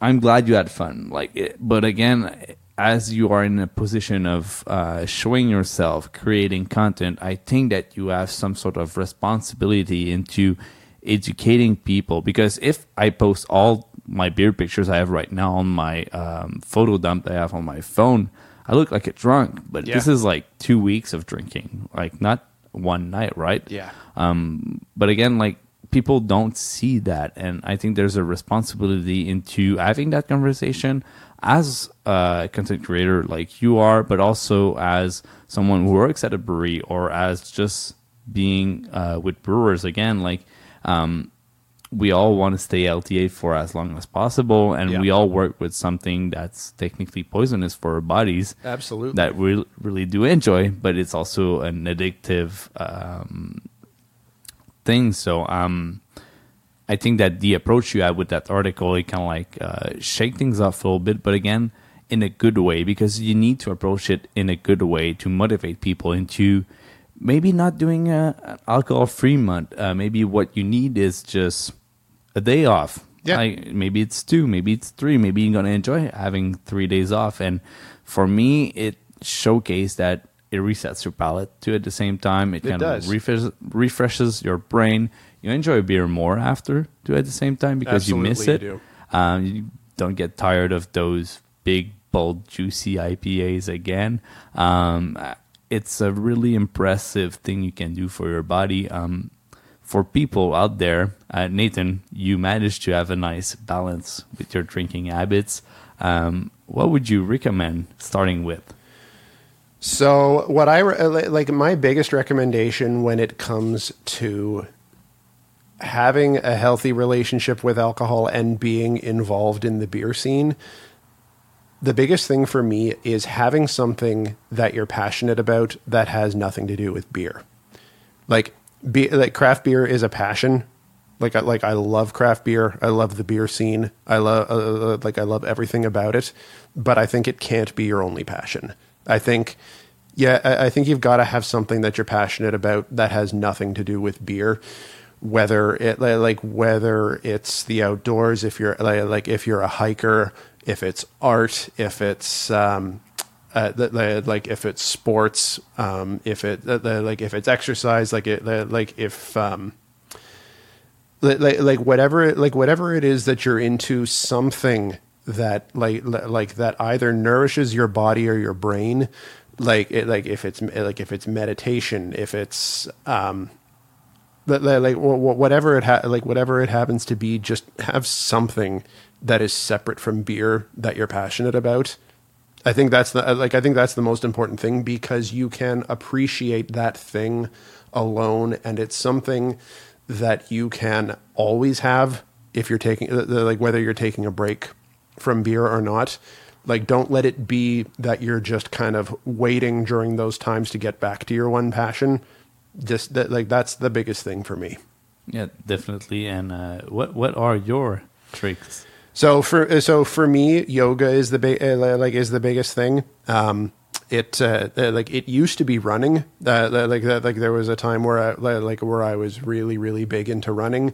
I'm glad you had fun. Like, it, but again, as you are in a position of uh, showing yourself, creating content, I think that you have some sort of responsibility into educating people. Because if I post all my beer pictures I have right now on my um, photo dump that I have on my phone, I look like a drunk. But yeah. this is like two weeks of drinking, like not one night, right? Yeah. Um, but again, like people don't see that, and I think there's a responsibility into having that conversation as a content creator like you are, but also as someone who works at a brewery or as just being uh, with brewers again, like um, we all want to stay LTA for as long as possible, and yeah. we all work with something that's technically poisonous for our bodies. Absolutely, that we really do enjoy, but it's also an addictive um, thing. So, um, I think that the approach you had with that article, it kind of like uh, shake things up a little bit, but again, in a good way, because you need to approach it in a good way to motivate people into maybe not doing a, an alcohol-free month. Uh, maybe what you need is just a day off. Yeah. Like, maybe it's two, maybe it's three. Maybe you're gonna enjoy having three days off. And for me, it showcased that it resets your palate too. At the same time, it, It kind does. of refresh, refreshes your brain. You enjoy beer more after too. At the same time, because you miss it. Absolutely you Um, you don't get tired of those big, bold, juicy IPAs again. Um, it's a really impressive thing you can do for your body. Um, for people out there, uh, Nathan, you managed to have a nice balance with your drinking habits. Um, what would you recommend starting with? So, what I re- like, my biggest recommendation when it comes to having a healthy relationship with alcohol and being involved in the beer scene, the biggest thing for me is having something that you're passionate about that has nothing to do with beer. Like, be, like craft beer is a passion. Like, I, like I love craft beer. I love the beer scene. I love, uh, like, I love everything about it. But I think it can't be your only passion. I think, yeah, I, I think you've got to have something that you're passionate about that has nothing to do with beer. Whether it like whether it's the outdoors, if you're like, if you're a hiker, if it's art, if it's um, uh, like if it's sports, um, if it like if it's exercise, like it like if um, like like whatever like whatever it is that you're into, something that like like that either nourishes your body or your brain, like it, like if it's like if it's meditation, if it's um, li- like wh- wh- whatever it ha- like whatever it happens to be, just have something that is separate from beer that you're passionate about. I think that's the like I think that's the most important thing because you can appreciate that thing alone and it's something that you can always have if you're taking uh, like whether you're taking a break from beer or not. Like don't let it be that you're just kind of waiting during those times to get back to your one passion. Just that like that's the biggest thing for me. Yeah, definitely. And uh, what what are your tricks? So for so for me, yoga is the big uh, like is the biggest thing. Um, it uh, uh, like it used to be running. Uh, like that like there was a time where I like where I was really really big into running.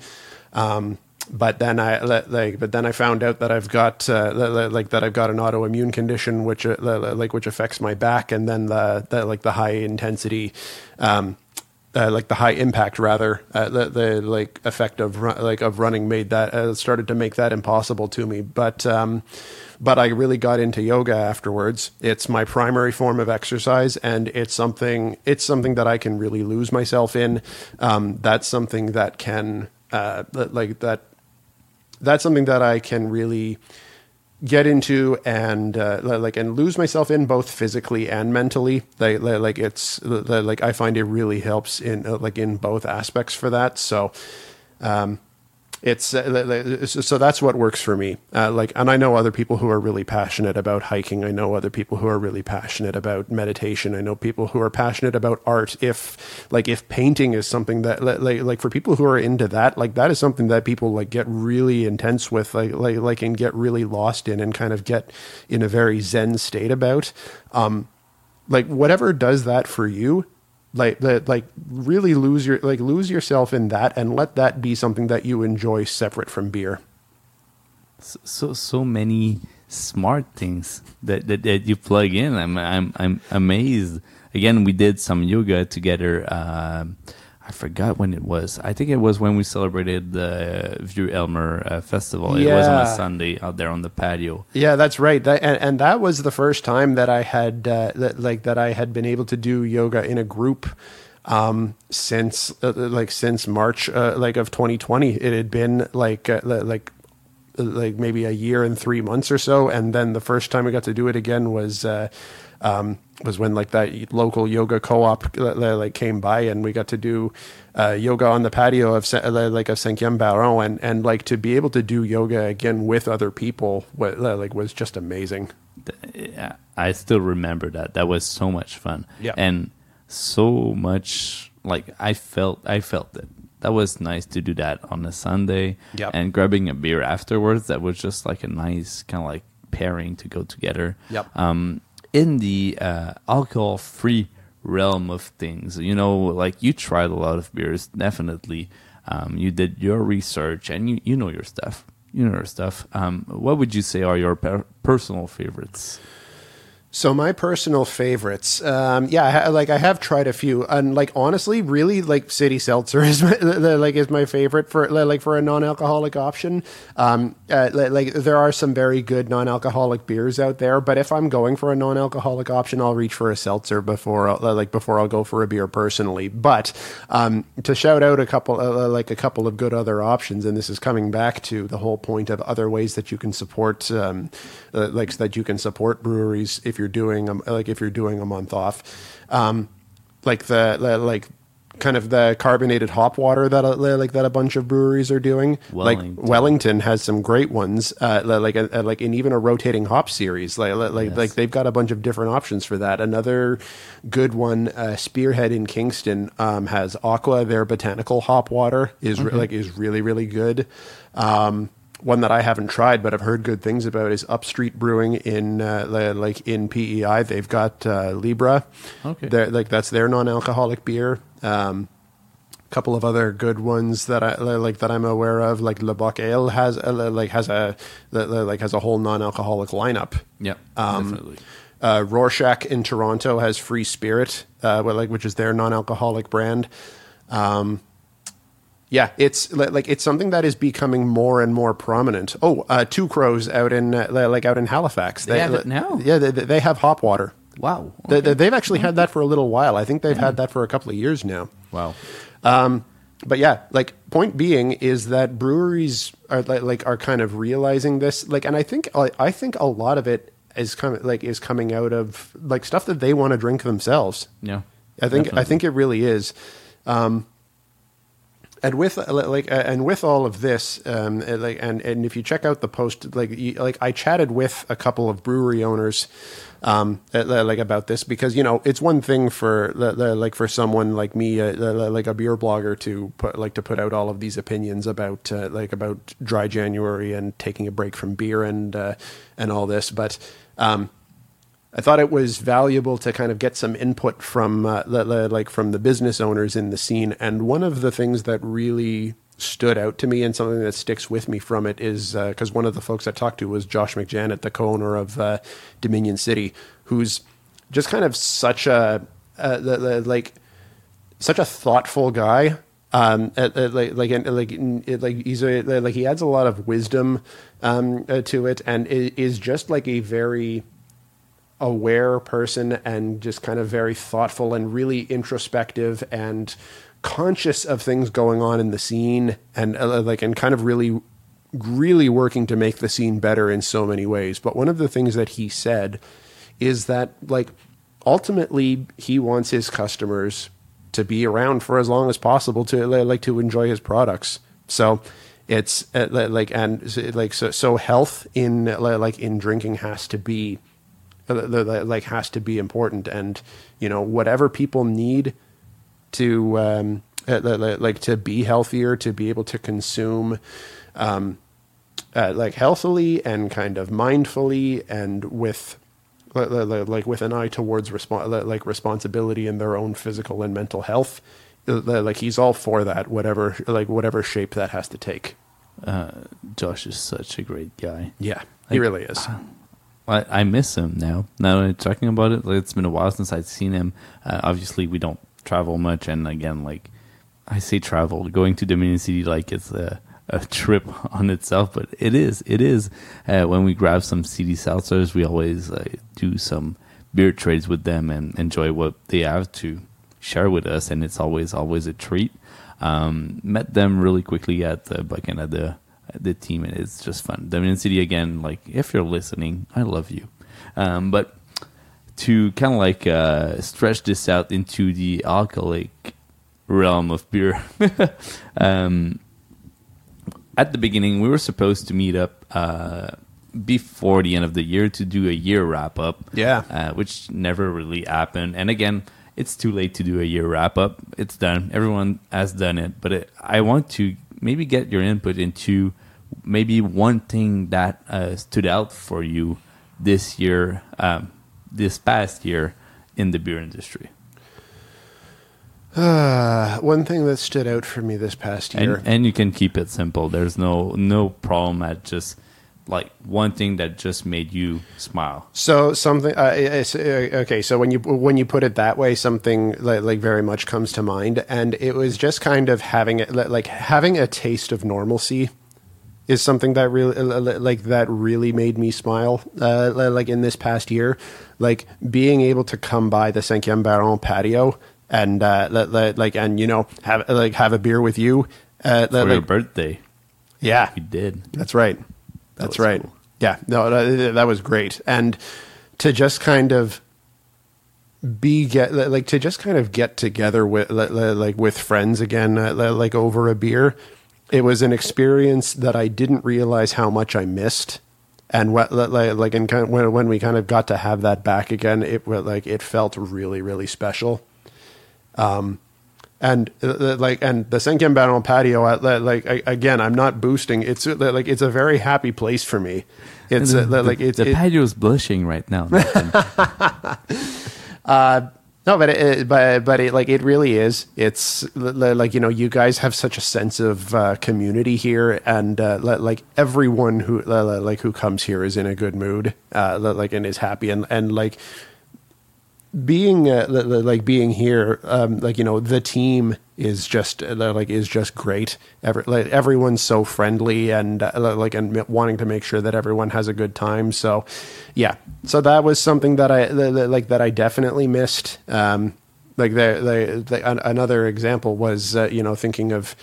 Um, but then I like but then I found out that I've got uh, like that I've got an autoimmune condition which uh, like which affects my back and then the, the like the high intensity um, uh, like the high impact rather uh, the, the like effect of run, like of running made that uh, started to make that impossible to me. But um but I really got into yoga afterwards. It's my primary form of exercise and it's something it's something that I can really lose myself in. Um that's something that can uh like that that's something that I can really get into and uh, like and lose myself in both physically and mentally. Like like it's like i find it really helps in uh, like in both aspects for that. So um it's uh, so that's what works for me. Uh, like and i know other people who are really passionate about hiking. I know other people who are really passionate about meditation. I know people who are passionate about art. If like if painting is something that like like for people who are into that like that is something that people like get really intense with like like like and get really lost in and kind of get in a very zen state about. Um like whatever does that for you like like really lose your like lose yourself in that and let that be something that you enjoy separate from beer so so, so many smart things that, that, that you plug in. I'm I'm I'm amazed. Again, we did some yoga together. Um I forgot when it was. I think it was when we celebrated the View Elmer uh, festival. It was on a Sunday out there on the patio. yeah that's right that, and, and that was the first time that i had uh, that like that i had been able to do yoga in a group um since uh, like since march uh, like of 2020 it had been like uh, like like maybe a year and three months or so and then the first time i got to do it again was uh um was when like that local yoga co-op uh, like came by and we got to do uh, yoga on the patio of uh, like of Cinquième Baron and and like to be able to do yoga again with other people like was just amazing. I still remember that. That was so much fun. Yeah. And so much like I felt I felt it. That was nice to do that on a Sunday. Yep. And grabbing a beer afterwards, that was just like a nice kind of like pairing to go together. Yep. Um in the uh, alcohol free realm of things. You know, like you tried a lot of beers, definitely. Um, you did your research and you, you know your stuff. You know your stuff. Um, what would you say are your per- personal favorites? So my personal favorites, um, yeah, like I have tried a few, and like honestly, really, like City Seltzer is my, like is my favorite for like for a non-alcoholic option. Um, uh, like there are some very good non-alcoholic beers out there, but if I'm going for a non-alcoholic option, I'll reach for a seltzer before I'll, like before I'll go for a beer personally. But um, to shout out a couple, uh, like a couple of good other options, and this is coming back to the whole point of other ways that you can support, um, uh, like that you can support breweries if you're doing a, like if you're doing a month off, um, like the, the like kind of the carbonated hop water that uh, like that a bunch of breweries are doing. Wellington. Like Wellington has some great ones, uh, like a, like in even a rotating hop series. Like like Yes. like they've got a bunch of different options for that. Another good one, uh, Spearhead in Kingston, um, has Aqua. Their botanical hop water is re- like is really really good. Um, one that I haven't tried, but I've heard good things about is Upstreet Brewing in uh, like in PEI. They've got uh, Libra. Okay. They're, like that's their non-alcoholic beer. Um, couple of other good ones that I like that I'm aware of, like Le Bockale has a, like has a li- li- like has a whole non-alcoholic lineup. Yeah, Um, definitely. Uh, Rorschach in Toronto has Free Spirit, uh, like which is their non-alcoholic brand. Um, yeah, it's like it's something that is becoming more and more prominent. Oh, uh, Two Crows out in uh, like out in Halifax. They have it now? Yeah, they, they have hop water. Wow. They, they- they've actually had that for a little while. I think they've had that for a couple of years now. Wow. But yeah, like point being is that breweries are like, like are kind of realizing this. Like, and I think I think a lot of it is coming like is coming out of like stuff that they want to drink themselves. Yeah. I think I think it really is. Um, and with like uh, and with all of this, um, uh, like and and if you check out the post, like you, like I chatted with a couple of brewery owners, um, uh, like about this because you know it's one thing for like for someone like me, like a beer blogger, to put like to put out all of these opinions about uh, like about dry January and taking a break from beer and uh, and all this, but. Um, I thought it was valuable to kind of get some input from uh, li- li- like from the business owners in the scene. And one of the things that really stood out to me and something that sticks with me from it is because one of the folks I talked to was Josh McJannett, the co-owner of uh, Dominion City, who's just kind of such a uh, like such a thoughtful guy. Um, uh, uh, like like like like he's a like he adds a lot of wisdom um, uh, to it, and is just like a very aware person and just kind of very thoughtful and really introspective and conscious of things going on in the scene and uh, like and kind of really really working to make the scene better in so many ways. But one of the things that he said is that like ultimately he wants his customers to be around for as long as possible to like to enjoy his products. So it's uh, like and like so, so health in like in drinking has to be uh, the- like has to be important. And you know whatever people need to um uh, li- li- like to be healthier to be able to consume um uh, like healthily and kind of mindfully and with li- li- li- like with an eye towards like responsibility in their own physical and mental health uh, like he's all for that whatever like whatever shape that has to take. Uh, Josh is such a great guy. yeah he really is. I, I miss him now. Now I'm talking about it, like, it's been a while since I've seen him. Uh, obviously, we don't travel much, and again, like I say, travel going to Dominion City like it's a, a trip on itself, but it is. It is. Uh, when we grab some City seltzers, we always uh, do some beer trades with them and enjoy what they have to share with us, and it's always always a treat. Um, met them really quickly at the at the team, and it's just fun. Dominion City again. Like if you're listening, I love you. Um, but to kind of like uh, stretch this out into the alcoholic realm of beer, um, at the beginning we were supposed to meet up uh, before the end of the year to do a year wrap up. Yeah. uh, which never really happened. And again, it's too late to do a year wrap up. It's done. Everyone has done it. But it, I want to maybe get your input into maybe one thing that uh, stood out for you this year, um, this past year in the beer industry. Uh, one thing that stood out for me this past year. And and you can keep it simple. There's no no problem at just like one thing that just made you smile. So something. Uh, uh, okay, so when you when you put it that way, something like, like very much comes to mind, and it was just kind of having it like having a taste of normalcy is something that really like that really made me smile. Uh, like in this past year, like being able to come by the Cinquième Baron patio and uh, like and you know have like have a beer with you uh, for like, your birthday. Yeah, you did. That's right. That's that right. Cool. Yeah, no, that, that was great, and to just kind of be get like to just kind of get together with like with friends again, uh, like over a beer. It was an experience that I didn't realize how much I missed and what like like and kind of, when when we kind of got to have that back again, it like it felt really really special. Um, and uh, like and the Cinquième Baron patio, uh, like again, I'm not boosting. It's uh, like it's a very happy place for me. It's the, uh, like the, it's the it, patio is blushing right now. uh, no, but it, but but it like it really is. It's like you know, you guys have such a sense of uh, community here, and uh, like everyone who like who comes here is in a good mood, uh, like and is happy, and and like being uh, like being here, um, like you know, the team is just uh, like is just great. Every, like, everyone's so friendly and uh, like and wanting to make sure that everyone has a good time. So, yeah, so that was something that I like that I definitely missed. Um, like the, the, the another example was uh, you know thinking of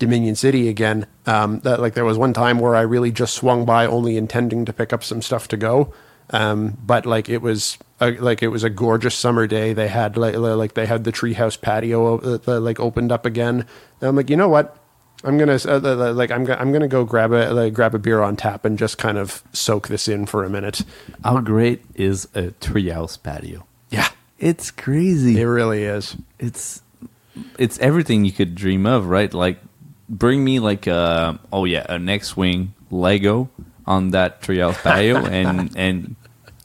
Dominion City again. Um, that like there was one time where I really just swung by only intending to pick up some stuff to go. Um, but like it was a, like it was a gorgeous summer day. They had like like they had the treehouse patio uh, like opened up again. And I'm like, you know what? I'm gonna uh, like I'm I'm gonna go grab a like, grab a beer on tap and just kind of soak this in for a minute. How great is a treehouse patio? Yeah, it's crazy. It really is. It's it's everything you could dream of, right? Like bring me like a oh yeah a next wing Lego on that treehouse patio, and and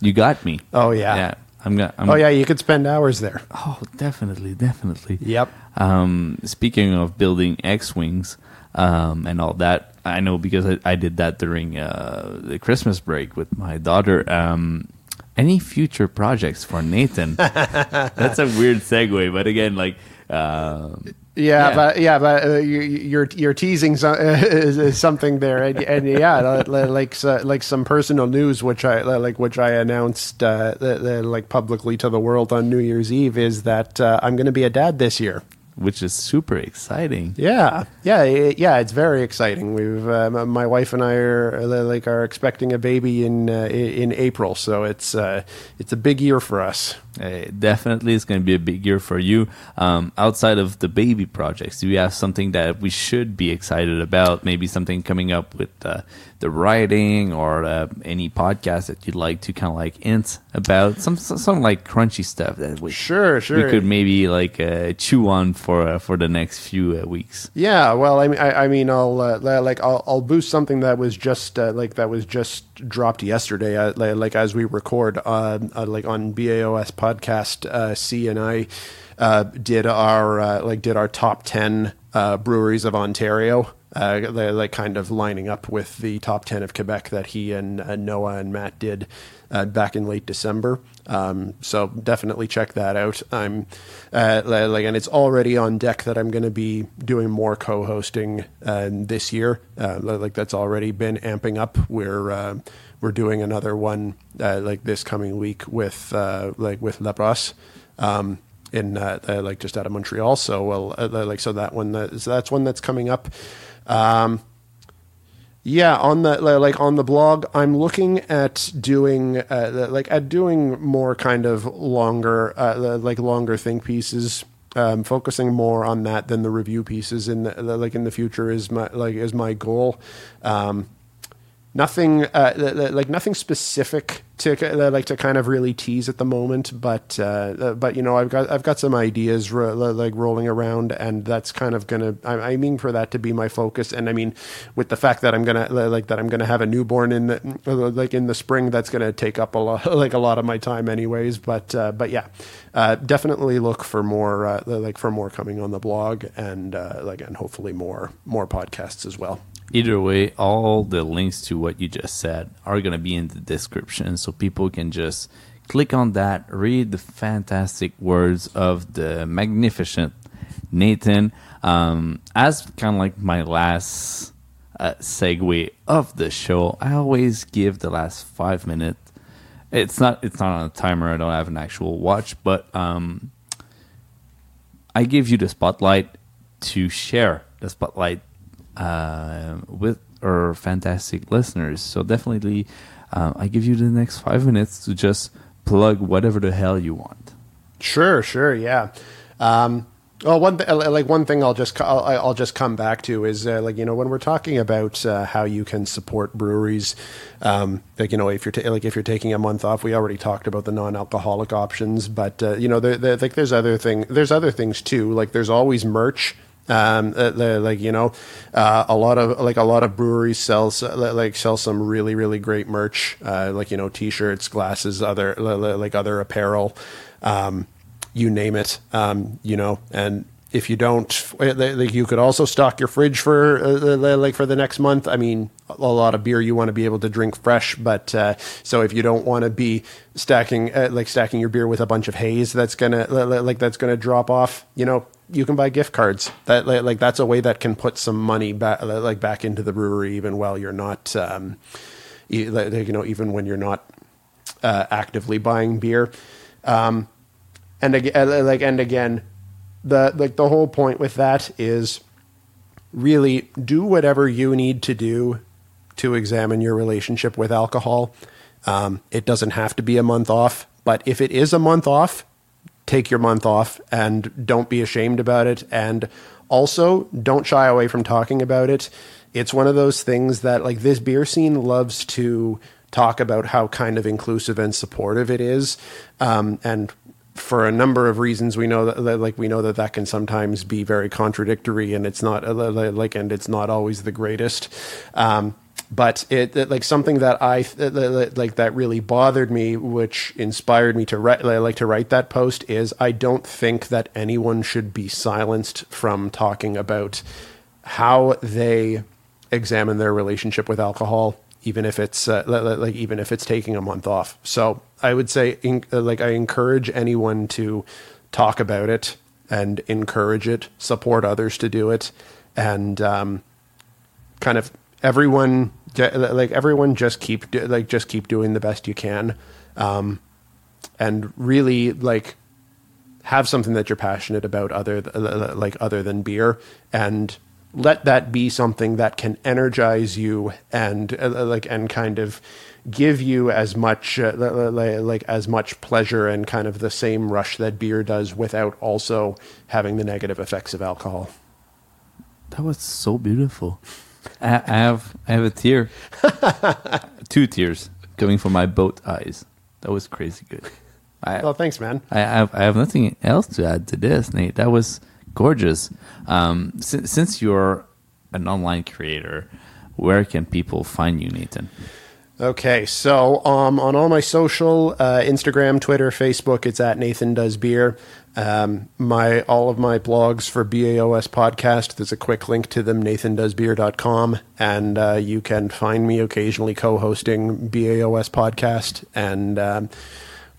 you got me. Oh yeah, yeah. I'm gonna. I'm, oh yeah, you could spend hours there. Oh, definitely, definitely. Yep. Um, speaking of building X wings um, and all that, I know because I, I did that during uh, the Christmas break with my daughter. Um, any future projects for Nathan? That's a weird segue, but again, like. Uh, yeah, yeah, but yeah, but uh, you, are you're teasing some, uh, something there, and, and yeah, like uh, like some personal news, which I like, which I announced uh, like publicly to the world on New Year's Eve, is that uh, I'm going to be a dad this year which is super exciting. Yeah, yeah, yeah. It's very exciting. We've uh, my wife and I are like are expecting a baby in uh, in April, so it's uh, it's a big year for us. Uh, definitely, it's going to be a big year for you. Um, outside of the baby projects, do you have something that we should be excited about? Maybe something coming up with uh, the writing or uh, any podcast that you'd like to kind of like hint about some some like crunchy stuff that we sure sure we could maybe like uh, chew on for uh, for the next few uh, weeks. Yeah, well, I mean, I, I mean, I'll uh, like I'll, I'll boost something that was just uh, like that was just dropped yesterday, like as we record like on BAOS podcast. C and I did our like did our top ten breweries of Ontario uh, they're like kind of lining up with the top 10 of Quebec that he and uh, Noah and Matt did uh, back in late December. Um, so definitely check that out. I'm uh, like, and it's already on deck that I'm going to be doing more co-hosting uh, this year. Uh, like that's already been amping up. We're we're doing another one like this coming week with like with La Brosse. Um, in like just out of Montreal, so well, like so that one that, so that's one that's coming up. Um, yeah, on the like on the blog, I'm looking at doing uh, like at doing more kind of longer, uh, like longer think pieces. Um, focusing more on that than the review pieces in the, like in the future is my like is my goal. Um, nothing uh, like nothing specific to uh, like to kind of really tease at the moment, but uh, but you know I've got I've got some ideas ro- like rolling around, and that's kind of gonna I, I mean for that to be my focus, and I mean with the fact that I'm gonna like that I'm gonna have a newborn in the like in the spring, that's gonna take up a lot like a lot of my time anyways. But uh, but yeah, uh, definitely look for more uh, like for more coming on the blog, and uh, like and hopefully more more podcasts as well. Either way, all the links to what you just said are going to be in the description so people can just click on that, read the fantastic words of the magnificent Nathan. Um, as kind of like my last uh, segue of the show, I always give the last five minutes. It's not it's not on a timer. I don't have an actual watch, but um, I give you the spotlight to share the spotlight uh, with our fantastic listeners. So definitely, uh, I give you the next five minutes to just plug whatever the hell you want. Sure, sure, yeah. Um, well, one th- like one thing I'll just I'll, I'll just come back to is uh, like you know when we're talking about uh, how you can support breweries, um, like you know if you're ta- like if you're taking a month off, we already talked about the non-alcoholic options, but uh, you know there, like there's other thing there's other things too. Like there's always merch um, uh, like you know, uh, a lot of like a lot of breweries sell like sell some really really great merch, uh, like you know, t-shirts, glasses, other like other apparel, um, you name it, um, you know, and if you don't, like you could also stock your fridge for uh, like for the next month. I mean, a lot of beer you want to be able to drink fresh, but uh, so if you don't want to be stacking uh, like stacking your beer with a bunch of haze, that's gonna like that's gonna drop off. You know, you can buy gift cards. That like that's a way that can put some money back like back into the brewery even while you're not um, you, know even when you're not uh, actively buying beer. Um, and again, like and again, the like the whole point with that is really do whatever you need to do to examine your relationship with alcohol. Um, it doesn't have to be a month off, but if it is a month off, take your month off and don't be ashamed about it. And also, don't shy away from talking about it. It's one of those things that, like, this beer scene loves to talk about how kind of inclusive and supportive it is. Um, and for a number of reasons, we know that, like, we know that that can sometimes be very contradictory and it's not, like, and it's not always the greatest. Um, but it, it, like something that I like that really bothered me, which inspired me to write like to write that post is I don't think that anyone should be silenced from talking about how they examine their relationship with alcohol, even if it's uh, like even if it's taking a month off. So I would say in, like I encourage anyone to talk about it and encourage it, support others to do it, and um, kind of everyone like everyone just keep like just keep doing the best you can um, and really like have something that you're passionate about other like other than beer and let that be something that can energize you and uh, like and kind of give you as much uh, like as much pleasure and kind of the same rush that beer does without also having the negative effects of alcohol that was so beautiful I, I have I have a tear, two tears coming from my both eyes. That was crazy good. I, oh, thanks, man. I have I have nothing else to add to this, Nate. That was gorgeous. Um, since, since you're an online creator, where can people find you, Nathan? Okay, so um, on all my social, uh, Instagram, Twitter, Facebook, it's at Nathan Does Beer. Um, my all of my blogs for BAOS podcast. There's a quick link to them, nathandoesbeer.com, and uh, you can find me occasionally co-hosting BAOS podcast. And um,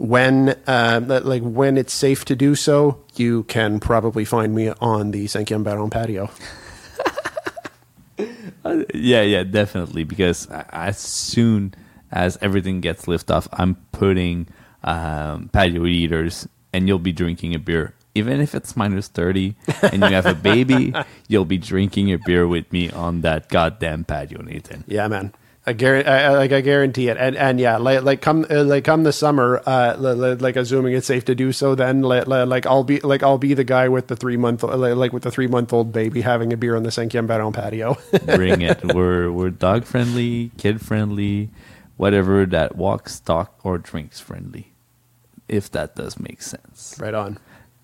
when uh, like when it's safe to do so, you can probably find me on the Cinquième Baron patio. Yeah, yeah, definitely. Because as soon as everything gets lifted off, I'm putting um, patio eaters, and you'll be drinking a beer. Even if it's minus 30 and you have a baby, you'll be drinking a beer with me on that goddamn patio, Nathan. Yeah, man. I guarantee, I, like I guarantee it, and and yeah, like like come uh, like come the summer, uh, like assuming it's safe to do so, then like I'll be like I'll be the guy with the three month like with the three month old baby having a beer on the Cinquième Baron patio. Bring it. We're we're dog friendly, kid friendly. whatever that walks, talk, or drinks friendly. If that does make sense. Right on.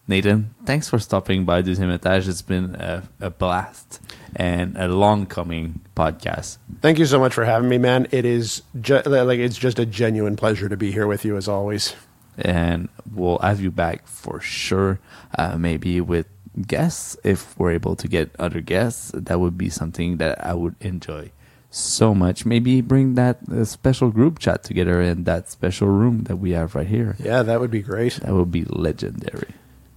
Nathan, thanks for stopping by Deuxième Étage. It's been a, a blast and a long coming podcast. Thank you so much for having me, man. It is ju- like it's just a genuine pleasure to be here with you as always. And we'll have you back for sure. Uh, maybe with guests, if we're able to get other guests, that would be something that I would enjoy so much. Maybe bring that uh, special group chat together in that special room that we have right here. Yeah, that would be great. That would be legendary.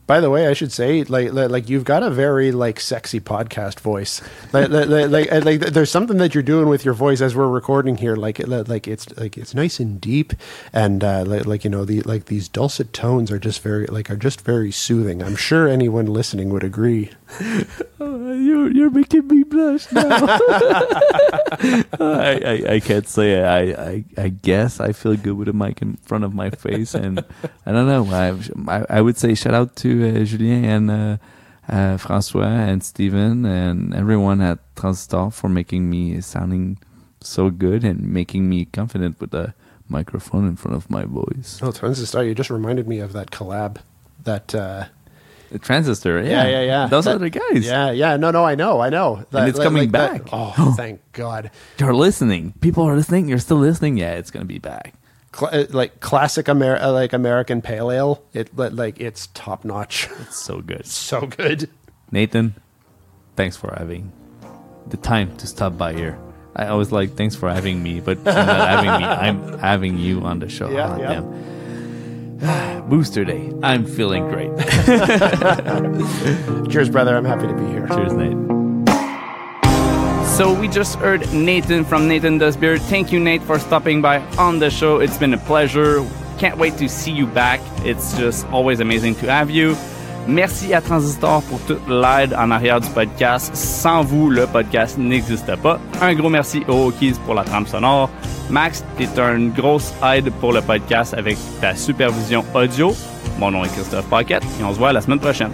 By the way, I should say, like, like, like you've got a very like sexy podcast voice. Like, like, like, like, like, there's something that you're doing with your voice as we're recording here. Like, like it's like it's nice and deep, and uh, like, like you know, the like these dulcet tones are just very like are just very soothing. I'm sure anyone listening would agree. Oh, you're you're making me blush now. I, I I can't say it. I, I I guess I feel good with a mic in front of my face, and I don't know. I I, I would say shout out to uh, Julien and uh, uh, François and Steven and everyone at Transistor for making me sounding so good and making me confident with the microphone in front of my voice. Oh, Transistor! You just reminded me of that collab. That uh, The Transistor, yeah, yeah, yeah, yeah. Those That- are the guys. Yeah, yeah. No, no, I know, I know. That, it's like- coming like that- back. oh, thank God! You're listening. People are listening. You're still listening. Yeah, it's gonna be back. Cla- uh, like classic Amer- uh, like American pale ale. It like it's top notch. It's so good. so good. Nathan, thanks for having the time to stop by here. I always like thanks for having me, but not having me. I'm having you on the show. Yeah, Ah, yeah. Booster Day. I'm feeling great. Cheers, brother. I'm happy to be here. Cheers, Nate. So we just heard Nathan from Nathan Does Beer. Thank you, Nate, for stopping by on the show. It's been a pleasure. Can't wait to see you back. It's just always amazing to have you. Merci à Transistor pour toute l'aide en arrière du podcast. Sans vous, le podcast n'existe pas. Un gros merci aux Rockies pour la trame sonore. Max, t'es une grosse aide pour le podcast avec ta supervision audio. Mon nom est Christophe Paquette et on se voit la semaine prochaine.